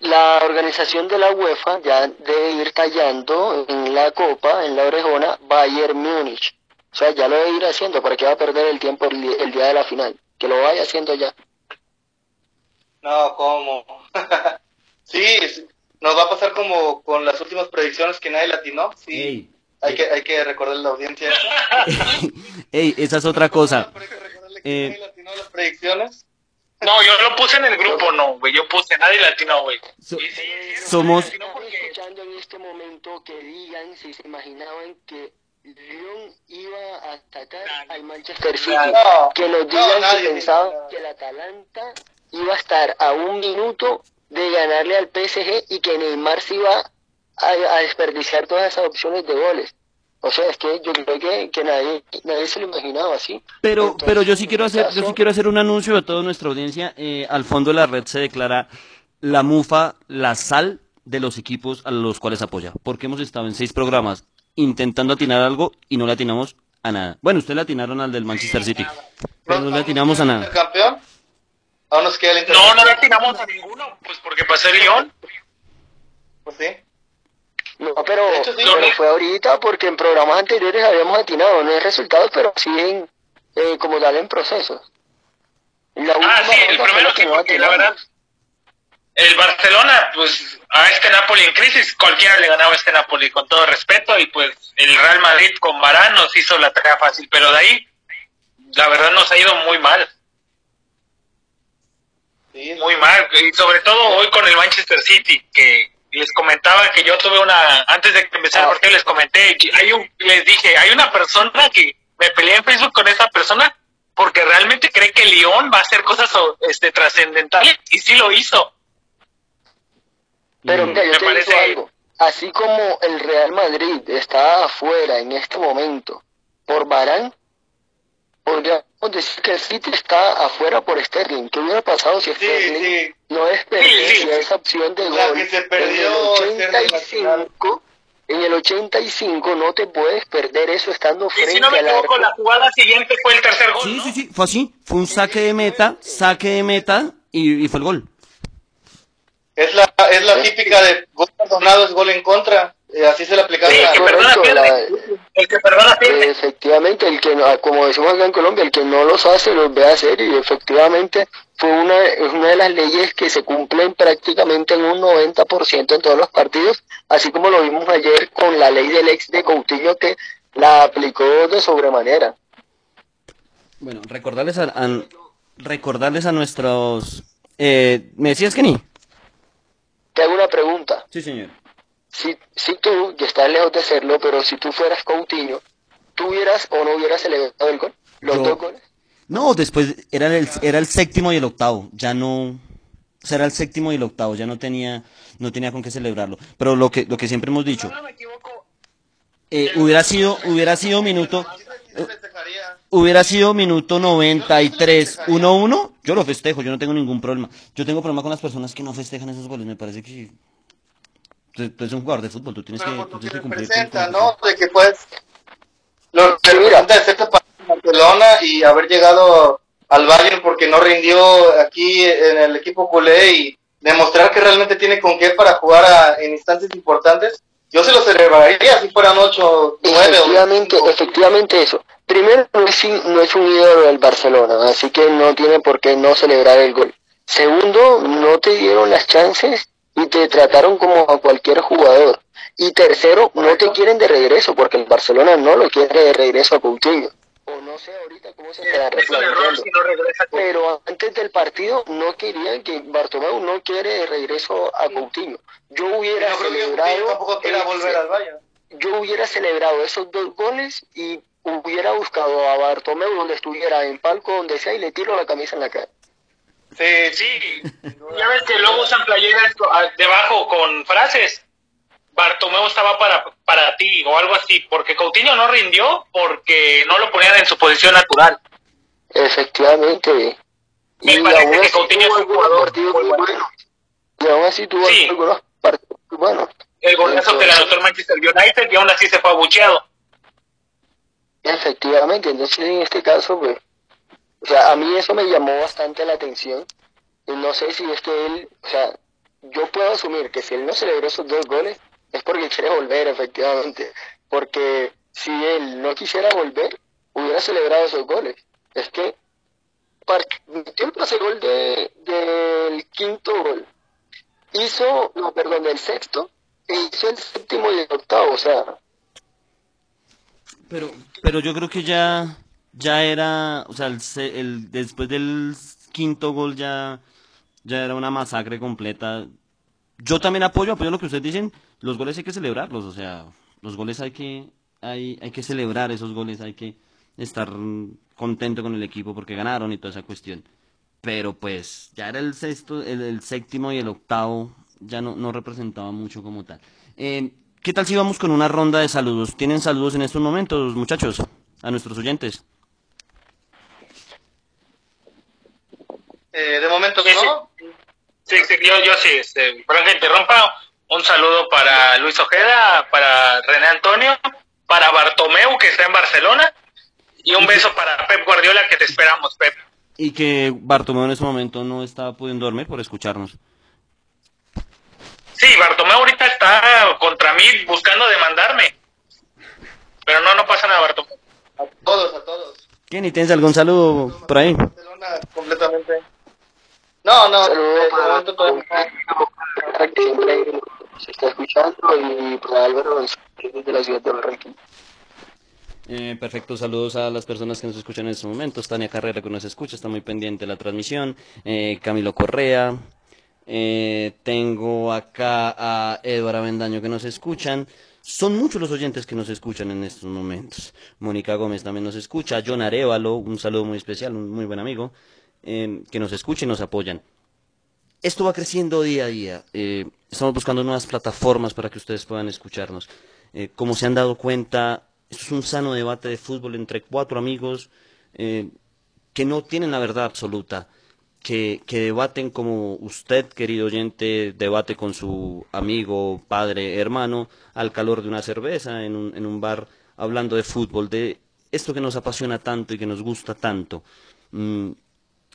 la organización de la UEFA ya debe ir tallando en la copa, en la orejona, Bayern Múnich. O sea, ya lo debe ir haciendo para que va a perder el tiempo el, día de la final. Que lo vaya haciendo ya. No, ¿cómo? sí, nos va a pasar como con las últimas predicciones que nadie latinó. Sí. hay, Que, hay que recordar la audiencia. Ey, esa es otra cosa. Eh, nadie latinó las predicciones. No, yo lo puse en el grupo, no, güey. Yo puse nadie latino, güey. somos. escuchando en este momento que digan si se imaginaban que Iba a atacar al Manchester City. que nos digan si pensaban que el Atalanta iba a estar a un minuto de ganarle al PSG y que Neymar se iba a desperdiciar todas esas opciones de goles. O sea, es que yo creo que, que nadie, nadie se lo imaginaba así. Pero, pero yo sí quiero hacer, yo sí quiero hacer un anuncio a toda nuestra audiencia. Eh, al fondo de la red se declara la mufa, la sal de los equipos a los cuales apoya. Porque hemos estado en seis programas intentando atinar algo y no le atinamos a nada. Bueno, ustedes le atinaron al del Manchester City, pero no le atinamos a nada. campeón? no, no le atinamos a ninguno, pues porque pasé el León. Pues sí. No, pero, fue ahorita porque en programas anteriores habíamos atinado, no en resultados, pero sí en, eh, como tal en procesos. La ah, sí, el primero sí, porque la verdad, el Barcelona, pues a este Napoli en crisis, cualquiera le ganaba a este Napoli con todo respeto y pues el Real Madrid con Varane nos hizo la tarea fácil, pero de ahí la verdad nos ha ido muy mal. muy mal, y sobre todo hoy con el Manchester City, que les comentaba que yo tuve una, antes de que empezara el partido les comenté, hay un, les dije, hay una persona que me peleé en Facebook con esa persona porque realmente cree que Lyon va a hacer cosas este, trascendentales y sí lo hizo. Pero mira, yo te digo algo. Así como el Real Madrid está afuera en este momento por Barán, podríamos decir que el City está afuera por Sterling. ¿Qué hubiera pasado si Sterling no es esa opción de gol? Que se perdió en el 85, en el 85 no te puedes perder eso estando frente y si no me equivoco, la jugada siguiente fue el tercer gol. Sí, sí, sí, fue así. Fue un saque de meta, saque de meta y fue el gol. Es la, es la típica de gol perdonado es gol en contra. Eh, así se le aplicaba. Sí, el, que perdona el que perdona pierde. Efectivamente, el que, como decimos acá en Colombia, el que no los hace los ve a hacer y efectivamente fue una, es una de las leyes que se cumplen prácticamente en un 90% en todos los partidos, así como lo vimos ayer con la ley del ex de Coutinho que la aplicó de sobremanera. Bueno, recordarles a, recordarles a nuestros... Eh, ¿Me decías que ni? Te hago una pregunta. Sí, señor. Si, si tú, ya estás lejos de hacerlo, pero si tú fueras Coutinho, ¿tú hubieras o no hubieras celebrado el gol? ¿Los dos goles? No, después era el, era el séptimo y el octavo. Ya no... O sea, era el séptimo y el octavo. Ya no tenía, no tenía con qué celebrarlo. Pero lo que, lo que siempre hemos dicho... Eh, hubiera sido, hubiera sido minuto... Hubiera sido minuto 93, 1-1, yo lo festejo, yo no tengo ningún problema. Yo tengo problema con las personas que no festejan esos goles, me parece que tú, eres un jugador de fútbol, tú tienes que, tú tienes que cumplir. Presenta, ¿no? De que pues lo que mira, de para Barcelona y haber llegado al Bayern porque no rindió aquí en el equipo culé y demostrar que realmente tiene con qué para jugar en instancias importantes yo se lo celebraría si fueran 8, 9 efectivamente, Efectivamente eso. Primero, no es, no es un ídolo del Barcelona, así que no tiene por qué no celebrar el gol. Segundo, no te dieron las chances y te trataron como a cualquier jugador. Y tercero, no te quieren de regreso, porque el Barcelona no lo quiere de regreso a Coutinho. O no sé ahorita cómo se estará replanteando. Pero antes del partido no querían que Bartomeu no quiere de regreso a Coutinho. Yo hubiera celebrado... volver al Yo hubiera celebrado esos dos goles y hubiera buscado a Bartomeu donde estuviera, en palco, donde sea, y le tiro la camisa en la cara. Sí, sí. ya ves que luego usan playeras debajo con frases. Bartomeu estaba para, para ti o algo así, porque Coutinho no rindió porque no lo ponían en su posición natural. Efectivamente. Me y parece que Coutinho es un jugador muy bueno. Y aún así tuvo algunos partidos buenos. El golazo que le anotó el Manchester United y aún así se fue abucheado. Efectivamente, entonces en este caso, pues, o sea, a mí eso me llamó bastante la atención. No sé si es que él, o sea, yo puedo asumir que si él no celebró esos dos goles, es porque quiere volver, efectivamente. Porque si él no quisiera volver, hubiera celebrado esos goles. Es que metió el pase gol de, del quinto gol. Hizo, no, perdón, del sexto, e hizo el séptimo y el octavo, o sea, pero, pero yo creo que ya, ya era, o sea, el, el, después del quinto gol ya, ya era una masacre completa. Yo también apoyo, apoyo lo que ustedes dicen, los goles hay que celebrarlos, o sea, los goles hay que, hay, hay que celebrar esos goles, hay que estar contento con el equipo porque ganaron y toda esa cuestión. Pero pues ya era el sexto, el, séptimo y el octavo, ya no, no representaba mucho como tal. Eh, ¿Qué tal si vamos con una ronda de saludos? ¿Tienen saludos en estos momentos, muchachos? A nuestros oyentes. Eh, de momento no. Sí, sí, yo, yo sí, este, para que interrumpa, un saludo para Luis Ojeda, para René Antonio, para Bartomeu, que está en Barcelona, y un beso para Pep Guardiola, que te esperamos, Pep. Y que Bartomeu en ese momento no estaba pudiendo dormir por escucharnos. Sí, Bartomeu ahorita está contra mí buscando demandarme. Pero no, no pasa nada, Bartomeu. A todos, a todos. Kenny, ¿tienes algún saludo por ahí? Barcelona completamente. No, no, Saludos de momento todavía que siempre se está escuchando y para Álvaro González de la ciudad de Barranquilla. Eh, perfecto, saludos a las personas que nos escuchan en estos momentos. Tania Carrera que nos escucha, está muy pendiente de la transmisión. Eh, Camilo Correa. Eh, tengo acá a Eduardo Avendaño que nos escuchan. Son muchos los oyentes que nos escuchan en estos momentos. Mónica Gómez también nos escucha. John Arevalo, un saludo muy especial, un muy buen amigo, eh, que nos escucha y nos apoyan. Esto va creciendo día a día. Eh, estamos buscando nuevas plataformas para que ustedes puedan escucharnos. Eh, como se han dado cuenta, esto es un sano debate de fútbol entre cuatro amigos eh, que no tienen la verdad absoluta, que, debaten como usted, querido oyente, debate con su amigo, padre, hermano, al calor de una cerveza en un, en un bar, hablando de fútbol, de esto que nos apasiona tanto y que nos gusta tanto. Mm,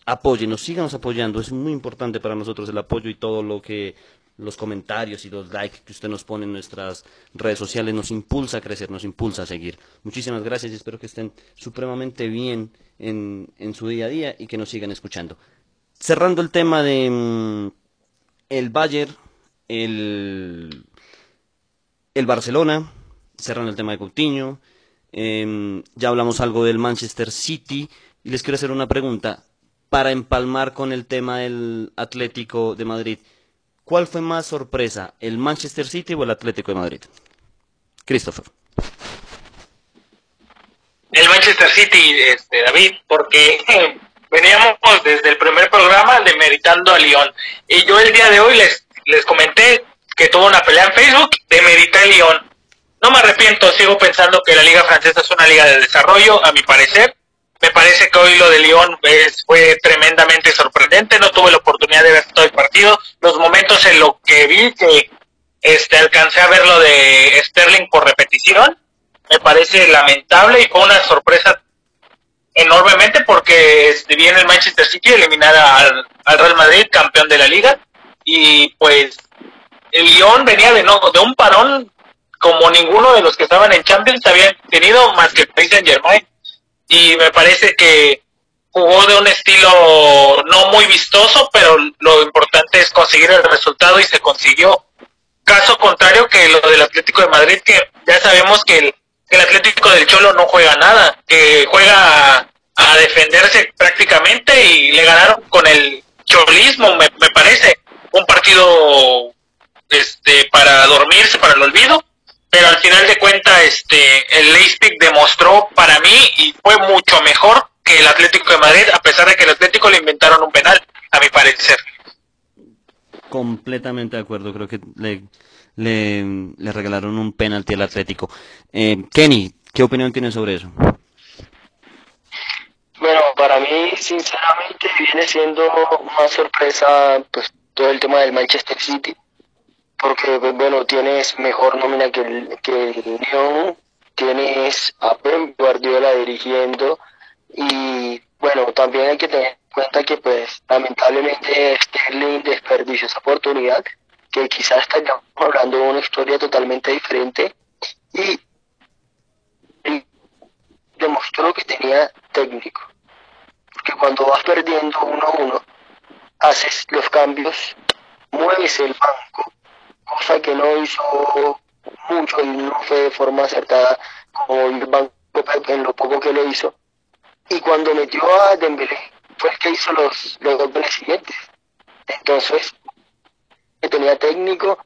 apóyenos, síganos apoyando, es muy importante para nosotros el apoyo y todo lo que los comentarios y los likes que usted nos pone en nuestras redes sociales nos impulsa a crecer, nos impulsa a seguir. Muchísimas gracias y espero que estén supremamente bien en, en su día a día y que nos sigan escuchando. Cerrando el tema de mm, el Bayern, el, el Barcelona, cerrando el tema de Coutinho, em, ya hablamos algo del Manchester City y les quiero hacer una pregunta para empalmar con el tema del Atlético de Madrid. ¿Cuál fue más sorpresa, el Manchester City o el Atlético de Madrid? Christopher. el Manchester City, este, David, porque veníamos desde el primer programa demeritando a Lyon. Y yo el día de hoy les, les comenté que tuvo una pelea en Facebook, demerité a Lyon. No me arrepiento, sigo pensando que la liga francesa es una liga de desarrollo, a mi parecer. Me parece que hoy lo de es- fue tremendamente sorprendente, no tuve la oportunidad de ver todo el partido. Los momentos en lo que vi que este alcancé a ver lo de Sterling por repetición, me parece lamentable y fue una sorpresa enormemente porque viene el Manchester City eliminar al, al Real Madrid, campeón de la liga, y pues el Lyon venía de, no, de un parón como ninguno de los que estaban en Champions habían tenido más que Paris Saint Germain, y me parece que jugó de un estilo no muy vistoso, pero lo importante es conseguir el resultado y se consiguió. Caso contrario que lo del Atlético de Madrid, que ya sabemos que el, el Atlético del Cholo no juega nada, que juega a, defenderse prácticamente y le ganaron con el cholismo, me, me parece. Un partido este para dormirse, para el olvido, pero al final de cuentas este el Leipzig demostró para mí y fue mucho mejor que el Atlético de Madrid, a pesar de que el Atlético le inventaron un penal, a mi parecer. Completamente de acuerdo, creo que le, le, le regalaron un penalti al Atlético. Eh, Kenny, ¿qué opinión tienes sobre eso? Bueno, para mí, sinceramente, viene siendo más sorpresa pues todo el tema del Manchester City, porque pues, bueno, tienes mejor nómina que el, que el Lyon, tienes a Pep Guardiola dirigiendo y bueno, también hay que tener en cuenta que pues lamentablemente Sterling desperdició esa oportunidad, que quizás estaríamos hablando de una historia totalmente diferente y demostró que tenía técnico. Porque cuando vas perdiendo uno a uno, haces los cambios, mueves el banco, cosa que no hizo mucho y no fue de forma acertada como el banco en lo poco que lo hizo. Y cuando metió a Dembélé, fue el que hizo los, los dos goles siguientes. Entonces, tenía técnico,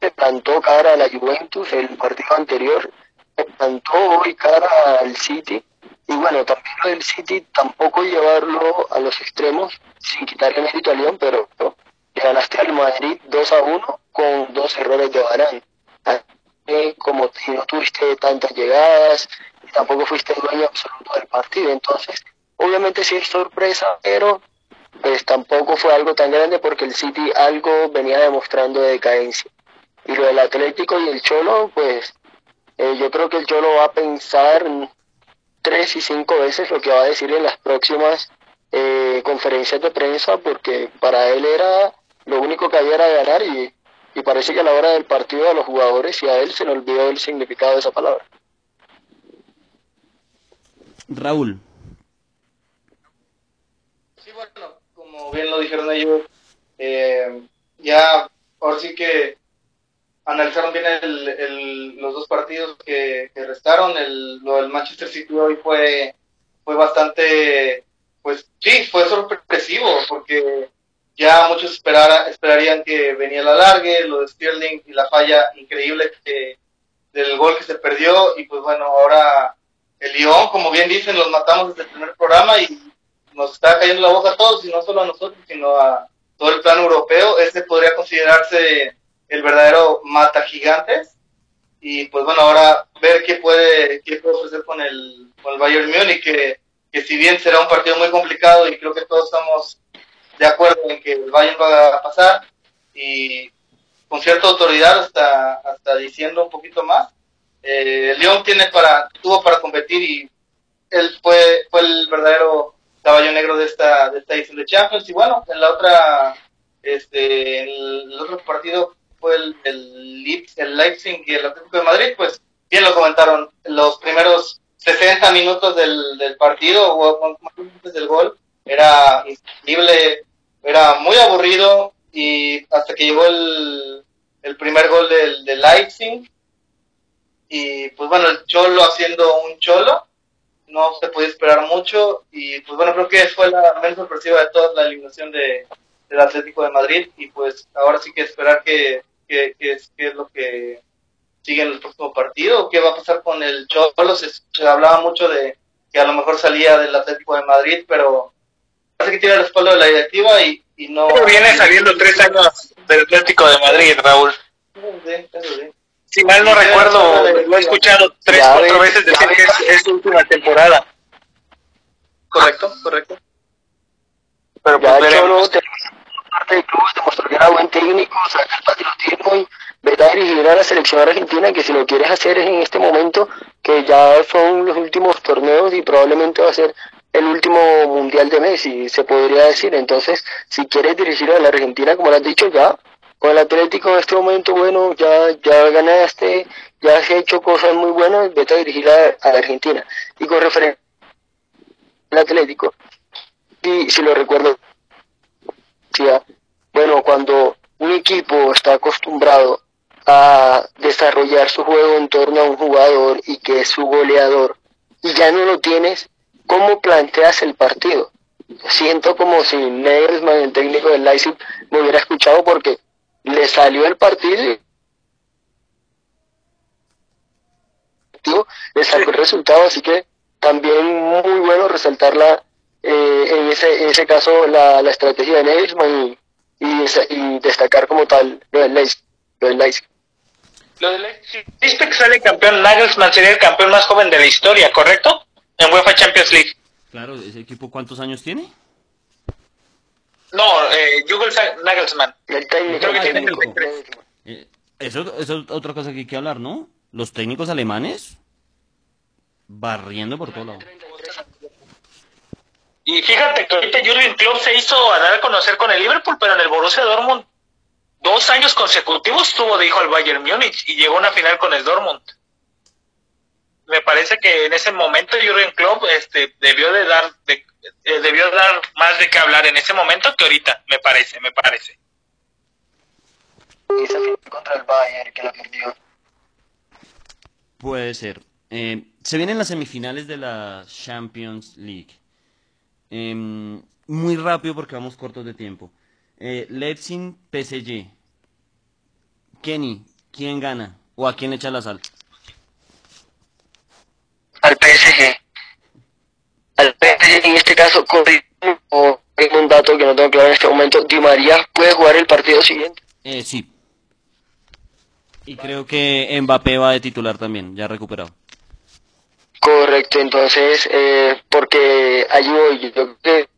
le plantó cara a la Juventus el partido anterior, plantó hoy cara al City. Y bueno, también lo del City, tampoco llevarlo a los extremos, sin quitarle mérito a León, pero le ganaste al Madrid 2 a 1 con dos errores de. Eh, Como si no tuviste tantas llegadas, tampoco fuiste dueño absoluto del partido. Entonces, obviamente sí es sorpresa, pero pues tampoco fue algo tan grande porque el City algo venía demostrando de decadencia. Y lo del Atlético y el Cholo, pues eh, yo creo que el Cholo va a pensar tres y cinco veces lo que va a decir en las próximas eh, conferencias de prensa porque para él era lo único que había era ganar y, y parece que a la hora del partido a los jugadores y a él se le olvidó el significado de esa palabra. Raúl. Sí, bueno, como bien lo dijeron ellos, eh, ya ahora sí que analizaron bien el, los dos partidos que, que restaron. El, lo del Manchester City hoy fue, fue bastante, pues sí, fue sorpresivo porque ya muchos esperara, esperarían que venía el alargue, lo de Sterling y la falla increíble que, del gol que se perdió y pues bueno, ahora el Lyon, como bien dicen, los matamos desde el primer programa y nos está cayendo la boca a todos y no solo a nosotros, sino a todo el plano europeo. Este podría considerarse el verdadero mata gigantes y pues bueno, ahora ver qué puede, qué puede ofrecer con el, con el Bayern Múnich, que, que si bien será un partido muy complicado y creo que todos estamos de acuerdo en que el Bayern va a pasar y con cierta autoridad hasta, hasta diciendo un poquito más. Eh, León tiene para, tuvo para competir y él fue, fue el verdadero caballo negro de esta, de esta edición de Champions. Y bueno, en la otra, este, el otro partido fue el, el, el Leipzig y el Atlético de Madrid, pues bien lo comentaron, los primeros 60 minutos del, del partido o antes del gol era increíble, era muy aburrido y hasta que llegó el, el primer gol del, del Leipzig y pues bueno, el Cholo haciendo un Cholo, no se podía esperar mucho y pues bueno, creo que fue la menos sorpresiva de toda la eliminación de, del Atlético de Madrid y pues ahora sí que esperar que, que, que, es, que es lo que sigue en el próximo partido, qué va a pasar con el Cholo, se, se hablaba mucho de que a lo mejor salía del Atlético de Madrid, pero parece que tiene el respaldo de la directiva y, y no... Pero viene saliendo tres años del Atlético de Madrid, Raúl. Sí, eso sí. Si mal no recuerdo, lo he escuchado tres, Ya cuatro ves, veces decir que es, es su última temporada. Correcto, correcto. Pero Ya pues Cholo parte del club, demostró que era buen técnico, saca el patriotismo y vete a dirigir a la selección argentina, que si lo quieres hacer es en este momento, que ya son los últimos torneos y probablemente va a ser el último mundial de Messi, se podría decir. Entonces, si quieres dirigir a la Argentina, como lo has dicho ya, con el Atlético en este momento, bueno, ya, ya ganaste, ya has hecho cosas muy buenas, vete a dirigir a, Argentina. Y con referencia al Atlético, y si lo recuerdo, bueno, cuando un equipo está acostumbrado a desarrollar su juego en torno a un jugador y que es su goleador, y ya no lo tienes, ¿cómo planteas el partido? Siento como si Nagelsmann, el técnico del Leipzig, me hubiera escuchado porque le salió el partido y le sacó el resultado, así que también muy bueno resaltar la, eh, en, ese, en ese caso la, la estrategia de Nagelsmann y, y, esa- y destacar como tal lo del Leipzig. Lo del Leipzig. Lo del Leipzig, si viste que sale campeón, Nagelsmann sería el campeón más joven de la historia, ¿correcto? En UEFA Champions League. Claro, ¿ese equipo cuántos años tiene? No, eh, Jürgen Nagelsmann. El técnico, Creo que el tiene técnico. 33. Eh, eso, eso es otra cosa que hay que hablar, ¿no? Los técnicos alemanes barriendo por todo lado. Y fíjate que ahorita Jürgen Klopp se hizo a dar a conocer con el Liverpool, pero en el Borussia Dortmund dos años consecutivos tuvo de hijo al Bayern Múnich y llegó a una final con el Dortmund. Me parece que en ese momento Jürgen Klopp este, debió de dar de- eh, debió dar más de qué hablar en ese momento que ahorita, me parece, me parece. Esa final contra el Bayern que la perdió. Puede ser. Eh, se vienen las semifinales de la Champions League. Em, muy rápido porque vamos cortos de tiempo. Eh, Leipzig, PSG. Kenny, ¿quién gana? ¿O a quién le echa la sal? Al PSG. Al en este caso, o un dato que no tengo claro en este momento, Di María puede jugar el partido siguiente. Eh, sí. Y creo que Mbappé va de titular también, ya recuperado. Correcto, entonces, eh, porque allí voy, yo creo que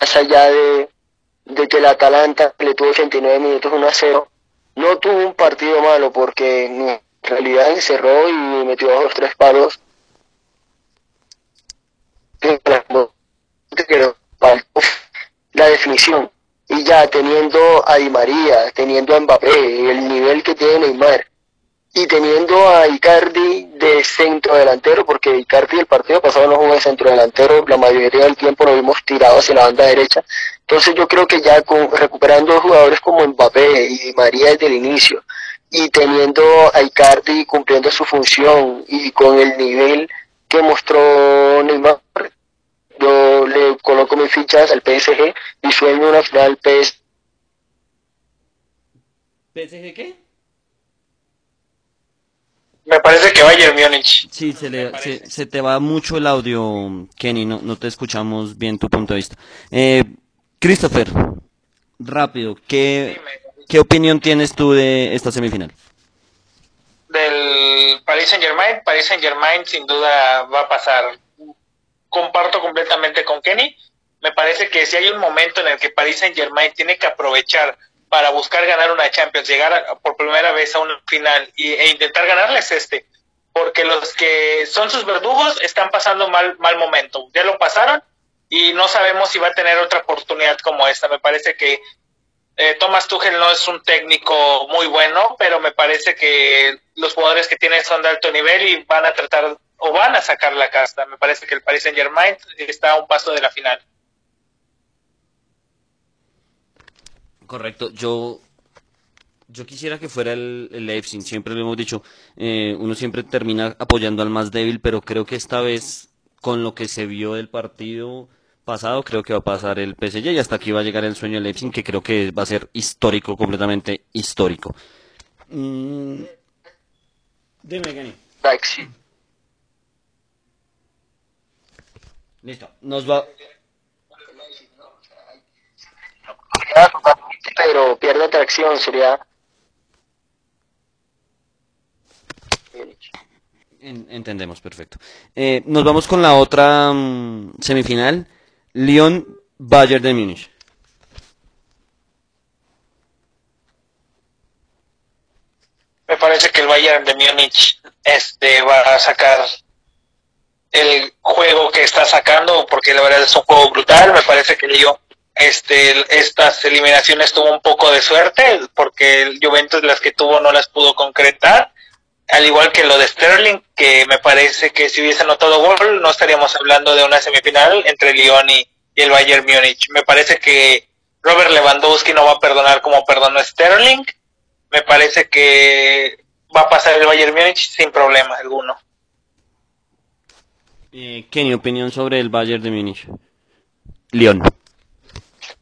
más allá de, de que el Atalanta le tuvo 89 minutos 1 a 0, no tuvo un partido malo porque en realidad encerró y metió los tres palos. La definición. Y ya teniendo a Di María, teniendo a Mbappé, el nivel que tiene Neymar, y teniendo a Icardi de centro delantero, porque Icardi el partido pasado no jugó de centro delantero, la mayoría del tiempo lo vimos tirado hacia la banda derecha. Entonces yo creo que ya con, recuperando jugadores como Mbappé y María desde el inicio, y teniendo a Icardi cumpliendo su función y con el nivel que mostró Neymar, yo le coloco mis fichas al PSG y sueño una final PS. ¿PSG qué? Me parece que Bayern Múnich. Sí, se, le, se, se, te va mucho el audio, Kenny, no, no te escuchamos bien tu punto de vista. Eh, Christopher, rápido, ¿qué, ¿qué opinión tienes tú de esta semifinal? Del Paris Saint Germain, Paris Saint Germain sin duda va a pasar. Comparto completamente con Kenny. Me parece que si hay un momento en el que Paris Saint Germain tiene que aprovechar para buscar ganar una Champions, llegar por primera vez a una final y, e intentar ganarles este, porque los que son sus verdugos están pasando mal, mal momento, ya lo pasaron y no sabemos si va a tener otra oportunidad como esta. Me parece que eh, Thomas Tuchel no es un técnico muy bueno, pero me parece que los jugadores que tiene son de alto nivel y van a tratar o van a sacar la casta. Me parece que el Paris Saint Germain está a un paso de la final. Correcto, yo yo quisiera que fuera el, el Leipzig, siempre lo hemos dicho, eh, uno siempre termina apoyando al más débil, pero creo que esta vez, con lo que se vio del partido pasado, creo que va a pasar el PSG y hasta aquí va a llegar el sueño del Leipzig, que creo que va a ser histórico, completamente histórico. Mm. Dime, Kenny. Taxi. Listo, nos va... pero pierde tracción, sería... En- entendemos, perfecto. Eh, nos vamos con la otra mm, semifinal, Lyon-Bayern de Múnich. Me parece que el Bayern de Múnich este, va a sacar el juego que está sacando, porque la verdad es un juego brutal. Me parece que Lyon este, estas eliminaciones tuvo un poco de suerte, porque el Juventus las que tuvo no las pudo concretar, al igual que lo de Sterling, que me parece que si hubiese anotado gol no estaríamos hablando de una semifinal entre Lyon y, y el Bayern Múnich. Me parece que Robert Lewandowski no va a perdonar como perdonó Sterling, me parece que va a pasar el Bayern Múnich sin problema alguno. Eh, Kenny, opinión sobre el Bayern de Múnich. Lyon.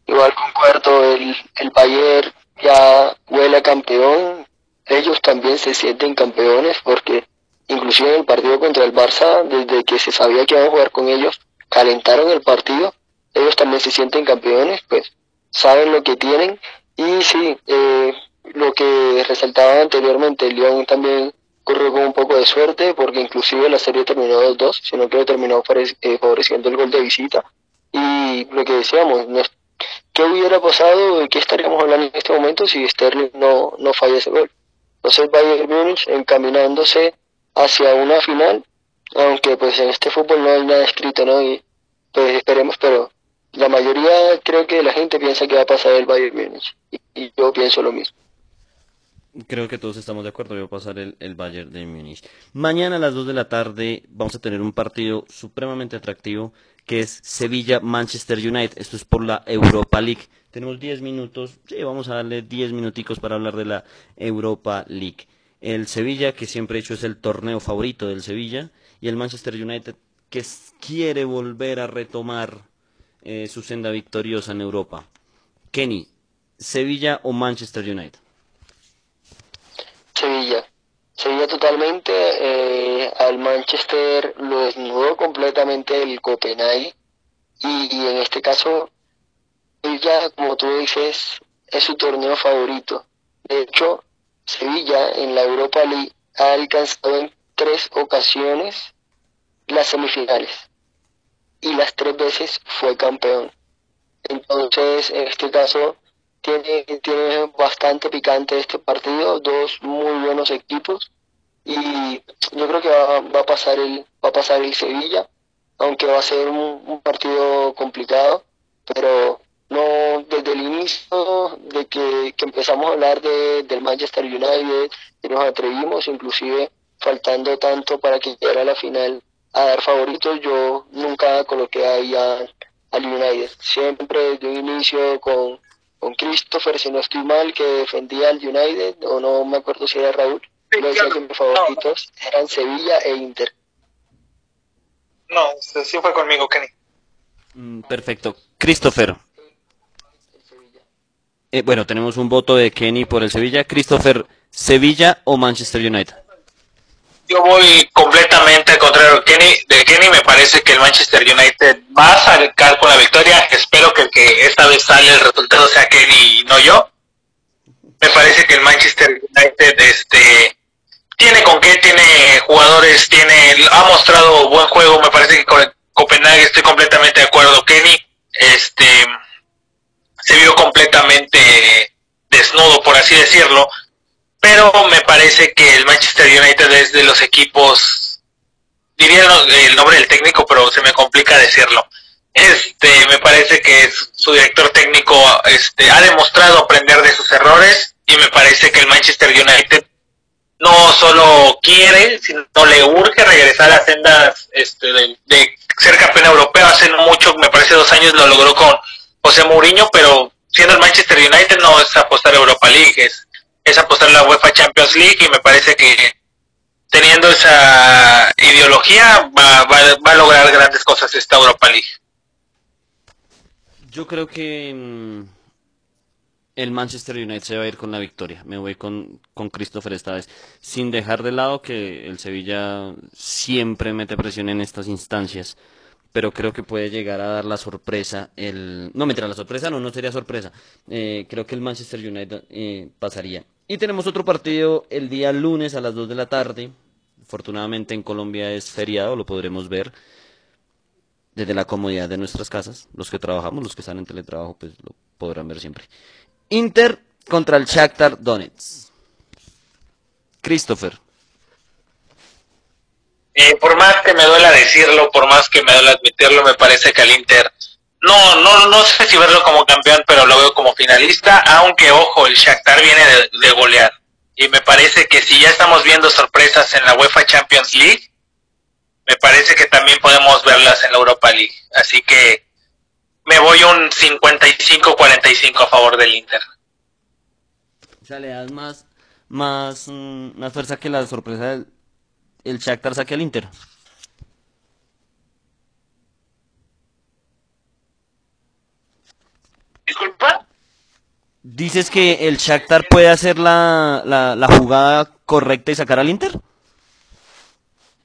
Igual concuerdo, el, el Bayern ya huele a campeón, ellos también se sienten campeones porque inclusive en el partido contra el Barça, desde que se sabía que iban a jugar con ellos, calentaron el partido, ellos también se sienten campeones, pues saben lo que tienen y sí, eh, lo que resaltaba anteriormente, Lyon también corrió con un poco de suerte porque inclusive la serie terminó 2-2, sino que terminó favorec- eh, favoreciendo el gol de visita y lo que decíamos, no ¿qué hubiera pasado? ¿Qué estaríamos hablando en este momento si Sterling no, no falla ese gol? Entonces Bayern Múnich encaminándose hacia una final, aunque pues en este fútbol no hay nada escrito, ¿no? Y pues esperemos, pero la mayoría creo que la gente piensa que va a pasar el Bayern Múnich y, yo pienso lo mismo. Creo que todos estamos de acuerdo, va a pasar el, el Bayern de Múnich. Mañana a las 2 de la tarde vamos a tener un partido supremamente atractivo que es Sevilla-Manchester United. Esto es por la Europa League. Tenemos 10 minutos, sí, vamos a darle 10 minuticos para hablar de la Europa League. El Sevilla, que siempre he hecho es el torneo favorito del Sevilla, y el Manchester United, que quiere volver a retomar eh, su senda victoriosa en Europa. Kenny, ¿Sevilla o Manchester United? Sevilla. Sevilla totalmente, eh, al Manchester lo desnudó completamente el Copenhague y en este caso Sevilla, como tú dices, es su torneo favorito. De hecho, Sevilla en la Europa League ha alcanzado en tres ocasiones las semifinales y las tres veces fue campeón. Entonces, en este caso, tiene, tiene bastante picante este partido, dos muy buenos equipos y yo creo que va, a pasar el va a pasar el Sevilla, aunque va a ser un partido complicado, pero no desde el inicio de que, empezamos a hablar de, del Manchester United, y nos atrevimos, inclusive faltando tanto para que llegara a la final a dar favoritos, yo nunca coloqué ahí a, al United. Siempre desde un inicio con, con Christopher, si no estoy mal, que defendía al United, o no me acuerdo si era Raúl, yo decía que mis favoritos eran Sevilla e Inter. No, sí fue conmigo, Kenny. Mm, perfecto. Christopher. Eh, bueno, tenemos un voto de Kenny por el Sevilla. Christopher, ¿Sevilla o Manchester United? Yo voy completamente al contrario Kenny, de Kenny. Me parece que el Manchester United va a sacar con la victoria. Espero que, esta vez sale el resultado sea Kenny y no yo. Me parece que el Manchester United este, tiene con qué, tiene jugadores, tiene ha mostrado buen juego. Me parece que con Copenhague estoy completamente de acuerdo. Kenny este, se vio completamente desnudo, por así decirlo pero me parece que el Manchester United es de los equipos, diría el nombre del técnico, pero se me complica decirlo. Este, me parece que su director técnico este, ha demostrado aprender de sus errores y me parece que el Manchester United no solo quiere, sino le urge regresar a sendas este, de, ser campeón europeo. Hace mucho, me parece dos años lo logró con José Mourinho, pero siendo el Manchester United no es apostar Europa League, es es apostar la UEFA Champions League y me parece que teniendo esa ideología va, va, a lograr grandes cosas esta Europa League. Yo creo que mm, el Manchester United se va a ir con la victoria. Me voy con, con Christopher esta vez. Sin dejar de lado que el Sevilla siempre mete presión en estas instancias pero creo que puede llegar a dar la sorpresa. El... No, mentira, la sorpresa no, no sería sorpresa. Eh, creo que el Manchester United eh, pasaría. Y tenemos otro partido el día lunes a las 2 de la tarde. Afortunadamente en Colombia es feriado, lo podremos ver desde la comodidad de nuestras casas. Los que trabajamos, los que están en teletrabajo, pues lo podrán ver siempre. Inter contra el Shakhtar Donetsk. Christopher. Eh, por más que me duela decirlo, por más que me duela admitirlo, me parece que el Inter, no, no, no sé si verlo como campeón, pero lo veo como finalista, aunque ojo, el Shakhtar viene de, golear. Y me parece que si ya estamos viendo sorpresas en la UEFA Champions League, me parece que también podemos verlas en la Europa League. Así que me voy un 55-45 a favor del Inter. O sea, le das más, más, mm, más fuerza que la sorpresa del, el Shakhtar saque al Inter. ¿Disculpa? ¿Dices que el Shakhtar puede hacer la, la, jugada correcta y sacar al Inter?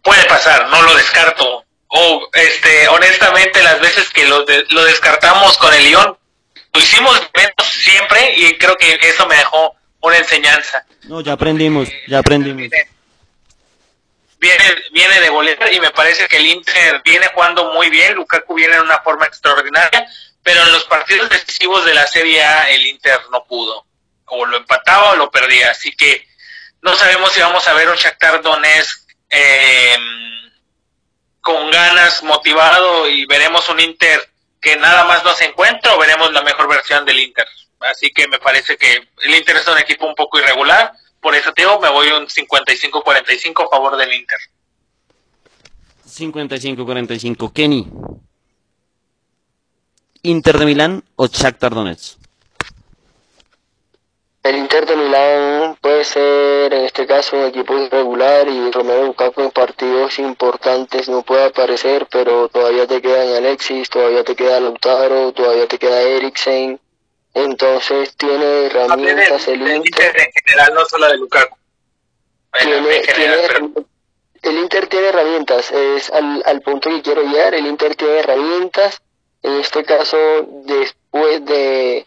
Puede pasar, no lo descarto. O, este, honestamente, las veces que lo, lo descartamos con el Lyon, lo hicimos menos siempre y creo que eso me dejó una enseñanza. No, ya aprendimos, ya aprendimos viene, viene de golear y me parece que el Inter viene jugando muy bien, Lukaku viene en una forma extraordinaria, pero en los partidos decisivos de la Serie A el Inter no pudo, o lo empataba o lo perdía, así que no sabemos si vamos a ver un Shakhtar Donetsk em, con ganas, motivado y veremos un Inter que nada más no se encuentra o veremos la mejor versión del Inter. Así que me parece que el Inter es un equipo un poco irregular, por eso, Teo, me voy un 55-45 a favor del Inter. 55-45. Kenny. ¿Inter de Milán o Shakhtar Donetsk? El Inter de Milán puede ser en este caso un equipo irregular y Romero Lukaku en partidos importantes no puede aparecer, pero todavía te quedan Alexis, todavía te queda Lautaro, todavía te queda Eriksen, entonces tiene herramientas el Inter. En general, no solo de Lukaku. el Inter tiene herramientas, es al, al punto que quiero llegar, el Inter tiene herramientas, en este caso después de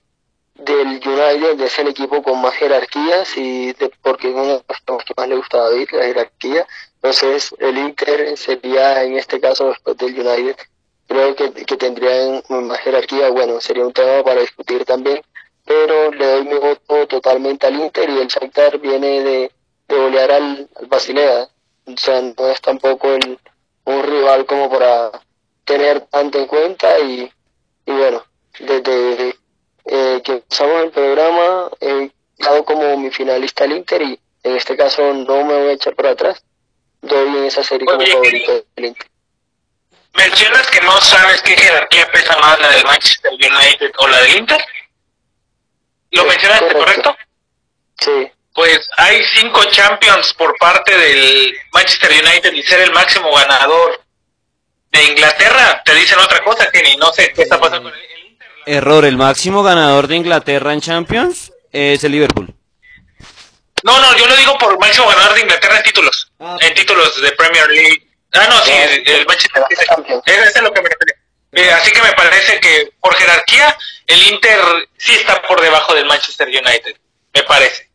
del United es el equipo con más jerarquías y de, porque es uno de los que más le gusta a David, la jerarquía, entonces el Inter sería en este caso después del United creo que, que tendrían más jerarquía, bueno, sería un tema para discutir también, pero le doy mi voto totalmente al Inter y el Shakhtar viene de, de golear al, al Basilea, o sea, no es tampoco el, un rival como para tener tanto en cuenta y, y bueno, desde eh, que usamos el programa, he dado como mi finalista el Inter y en este caso no me voy a echar por atrás. Doy en esa serie como favorito del Inter. Mencionas que no sabes qué jerarquía pesa más, la del Manchester United o la del Inter. ¿Lo mencionaste correcto? Sí. Pues hay cinco Champions por parte del Manchester United y ser el máximo ganador de Inglaterra. Te dicen otra cosa, Kenny. No sé qué está pasando con el Inter. Error, el máximo ganador de Inglaterra en Champions es el Liverpool. No, no, yo lo digo por máximo ganador de Inglaterra en títulos. Ah. En títulos de Premier League. Ah, no, sí, el Manchester United. Es es lo que me refiero. Eh, así que me parece que por jerarquía el Inter sí está por debajo del Manchester United, me parece.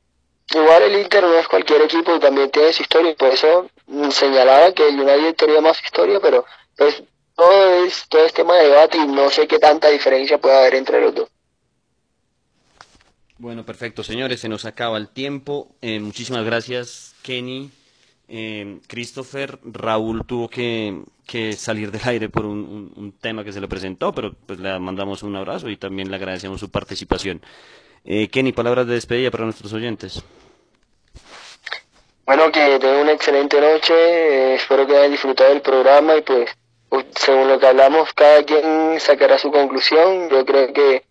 Igual el Inter no es cualquier equipo y también tiene su historia, y por eso mm, señalaba que el United tenía más historia, pero pues todo es, todo es tema de debate y no sé qué tanta diferencia puede haber entre los dos. Bueno, perfecto, señores, se nos acaba el tiempo. Eh, muchísimas gracias, Kenny, eh, Christopher. Raúl tuvo que, que salir del aire por un, un- tema que se le presentó, pero pues le mandamos un abrazo y también le agradecemos su participación. Eh, Kenny, palabras de despedida para nuestros oyentes. Bueno, que tengan una excelente noche, eh, espero que hayan disfrutado del programa y pues según lo que hablamos, cada quien sacará su conclusión. Yo creo que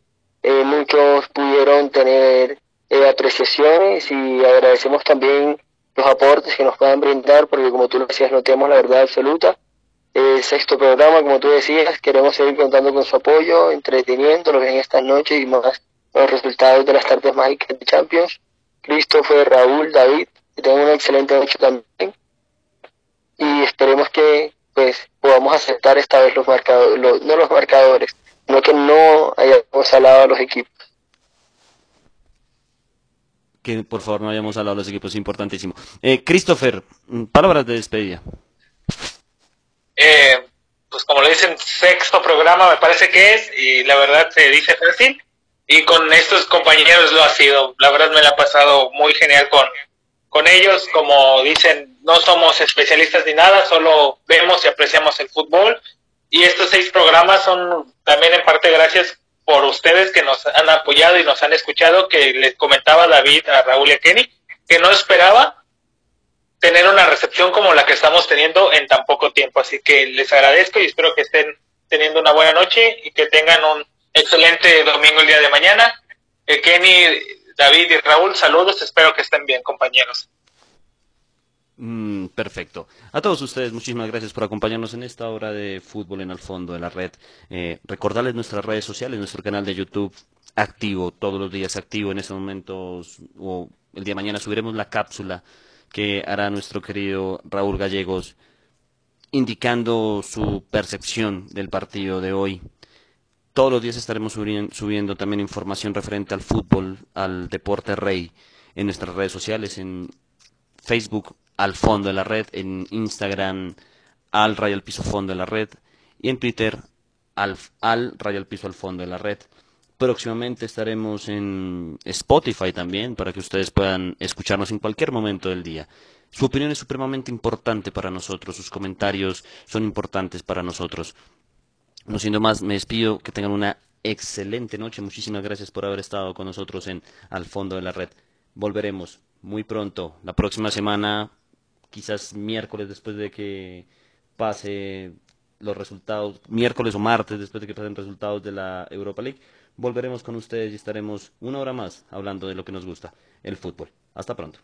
eh, muchos pudieron tener eh, apreciaciones y agradecemos también los aportes que nos puedan brindar, porque como tú lo decías, no tenemos la verdad absoluta. Eh, sexto programa, como tú decías, queremos seguir contando con su apoyo, entreteniéndolos en estas noches y más los resultados de las tardes mágicas de Champions. Christopher, Raúl, David, que tengan una excelente noche también. Y esperemos que pues podamos aceptar esta vez los marcadores, no los marcadores, sino que no hayamos salado a los equipos. Que por favor no hayamos hablado de los equipos, importantísimo. Eh, Christopher, mm, palabras de despedida. Eh, pues como le dicen, sexto programa me parece que es, y la verdad se dice fácil. Y con estos compañeros lo ha sido. La verdad me la ha pasado muy genial con, con ellos. Como dicen, no somos especialistas ni nada, solo vemos y apreciamos el fútbol. Y estos seis programas son también en parte gracias por ustedes que nos han apoyado y nos han escuchado, que les comentaba David a Raúl y a Kenny, que no esperaba tener una recepción como la que estamos teniendo en tan poco tiempo. Así que les agradezco y espero que estén teniendo una buena noche y que tengan un excelente domingo el día de mañana. Eh, Kenny, David y Raúl, saludos. Espero que estén bien, compañeros. Mm, perfecto. A todos ustedes, muchísimas gracias por acompañarnos en esta hora de fútbol en el fondo de la red. Eh, recordarles nuestras redes sociales, nuestro canal de YouTube activo, todos los días activo. En estos momentos, o el día de mañana, subiremos la cápsula que hará nuestro querido Raúl Gallegos, indicando su percepción del partido de hoy. Todos los días estaremos subi- subiendo también información referente al fútbol, al deporte rey, en nuestras redes sociales, en Facebook al fondo de la red, en Instagram al rayo al piso fondo de la red y en Twitter al, al rayo al piso al fondo de la red. Próximamente estaremos en Spotify también para que ustedes puedan escucharnos en cualquier momento del día. Su opinión es supremamente importante para nosotros, sus comentarios son importantes para nosotros. No siendo más, me despido, que tengan una excelente noche. Muchísimas gracias por haber estado con nosotros en Al Fondo de la Red. Volveremos muy pronto, la próxima semana, quizás miércoles después de que pase los resultados, miércoles o martes después de que pasen resultados de la Europa League. Volveremos con ustedes y estaremos una hora más hablando de lo que nos gusta, el fútbol. Hasta pronto.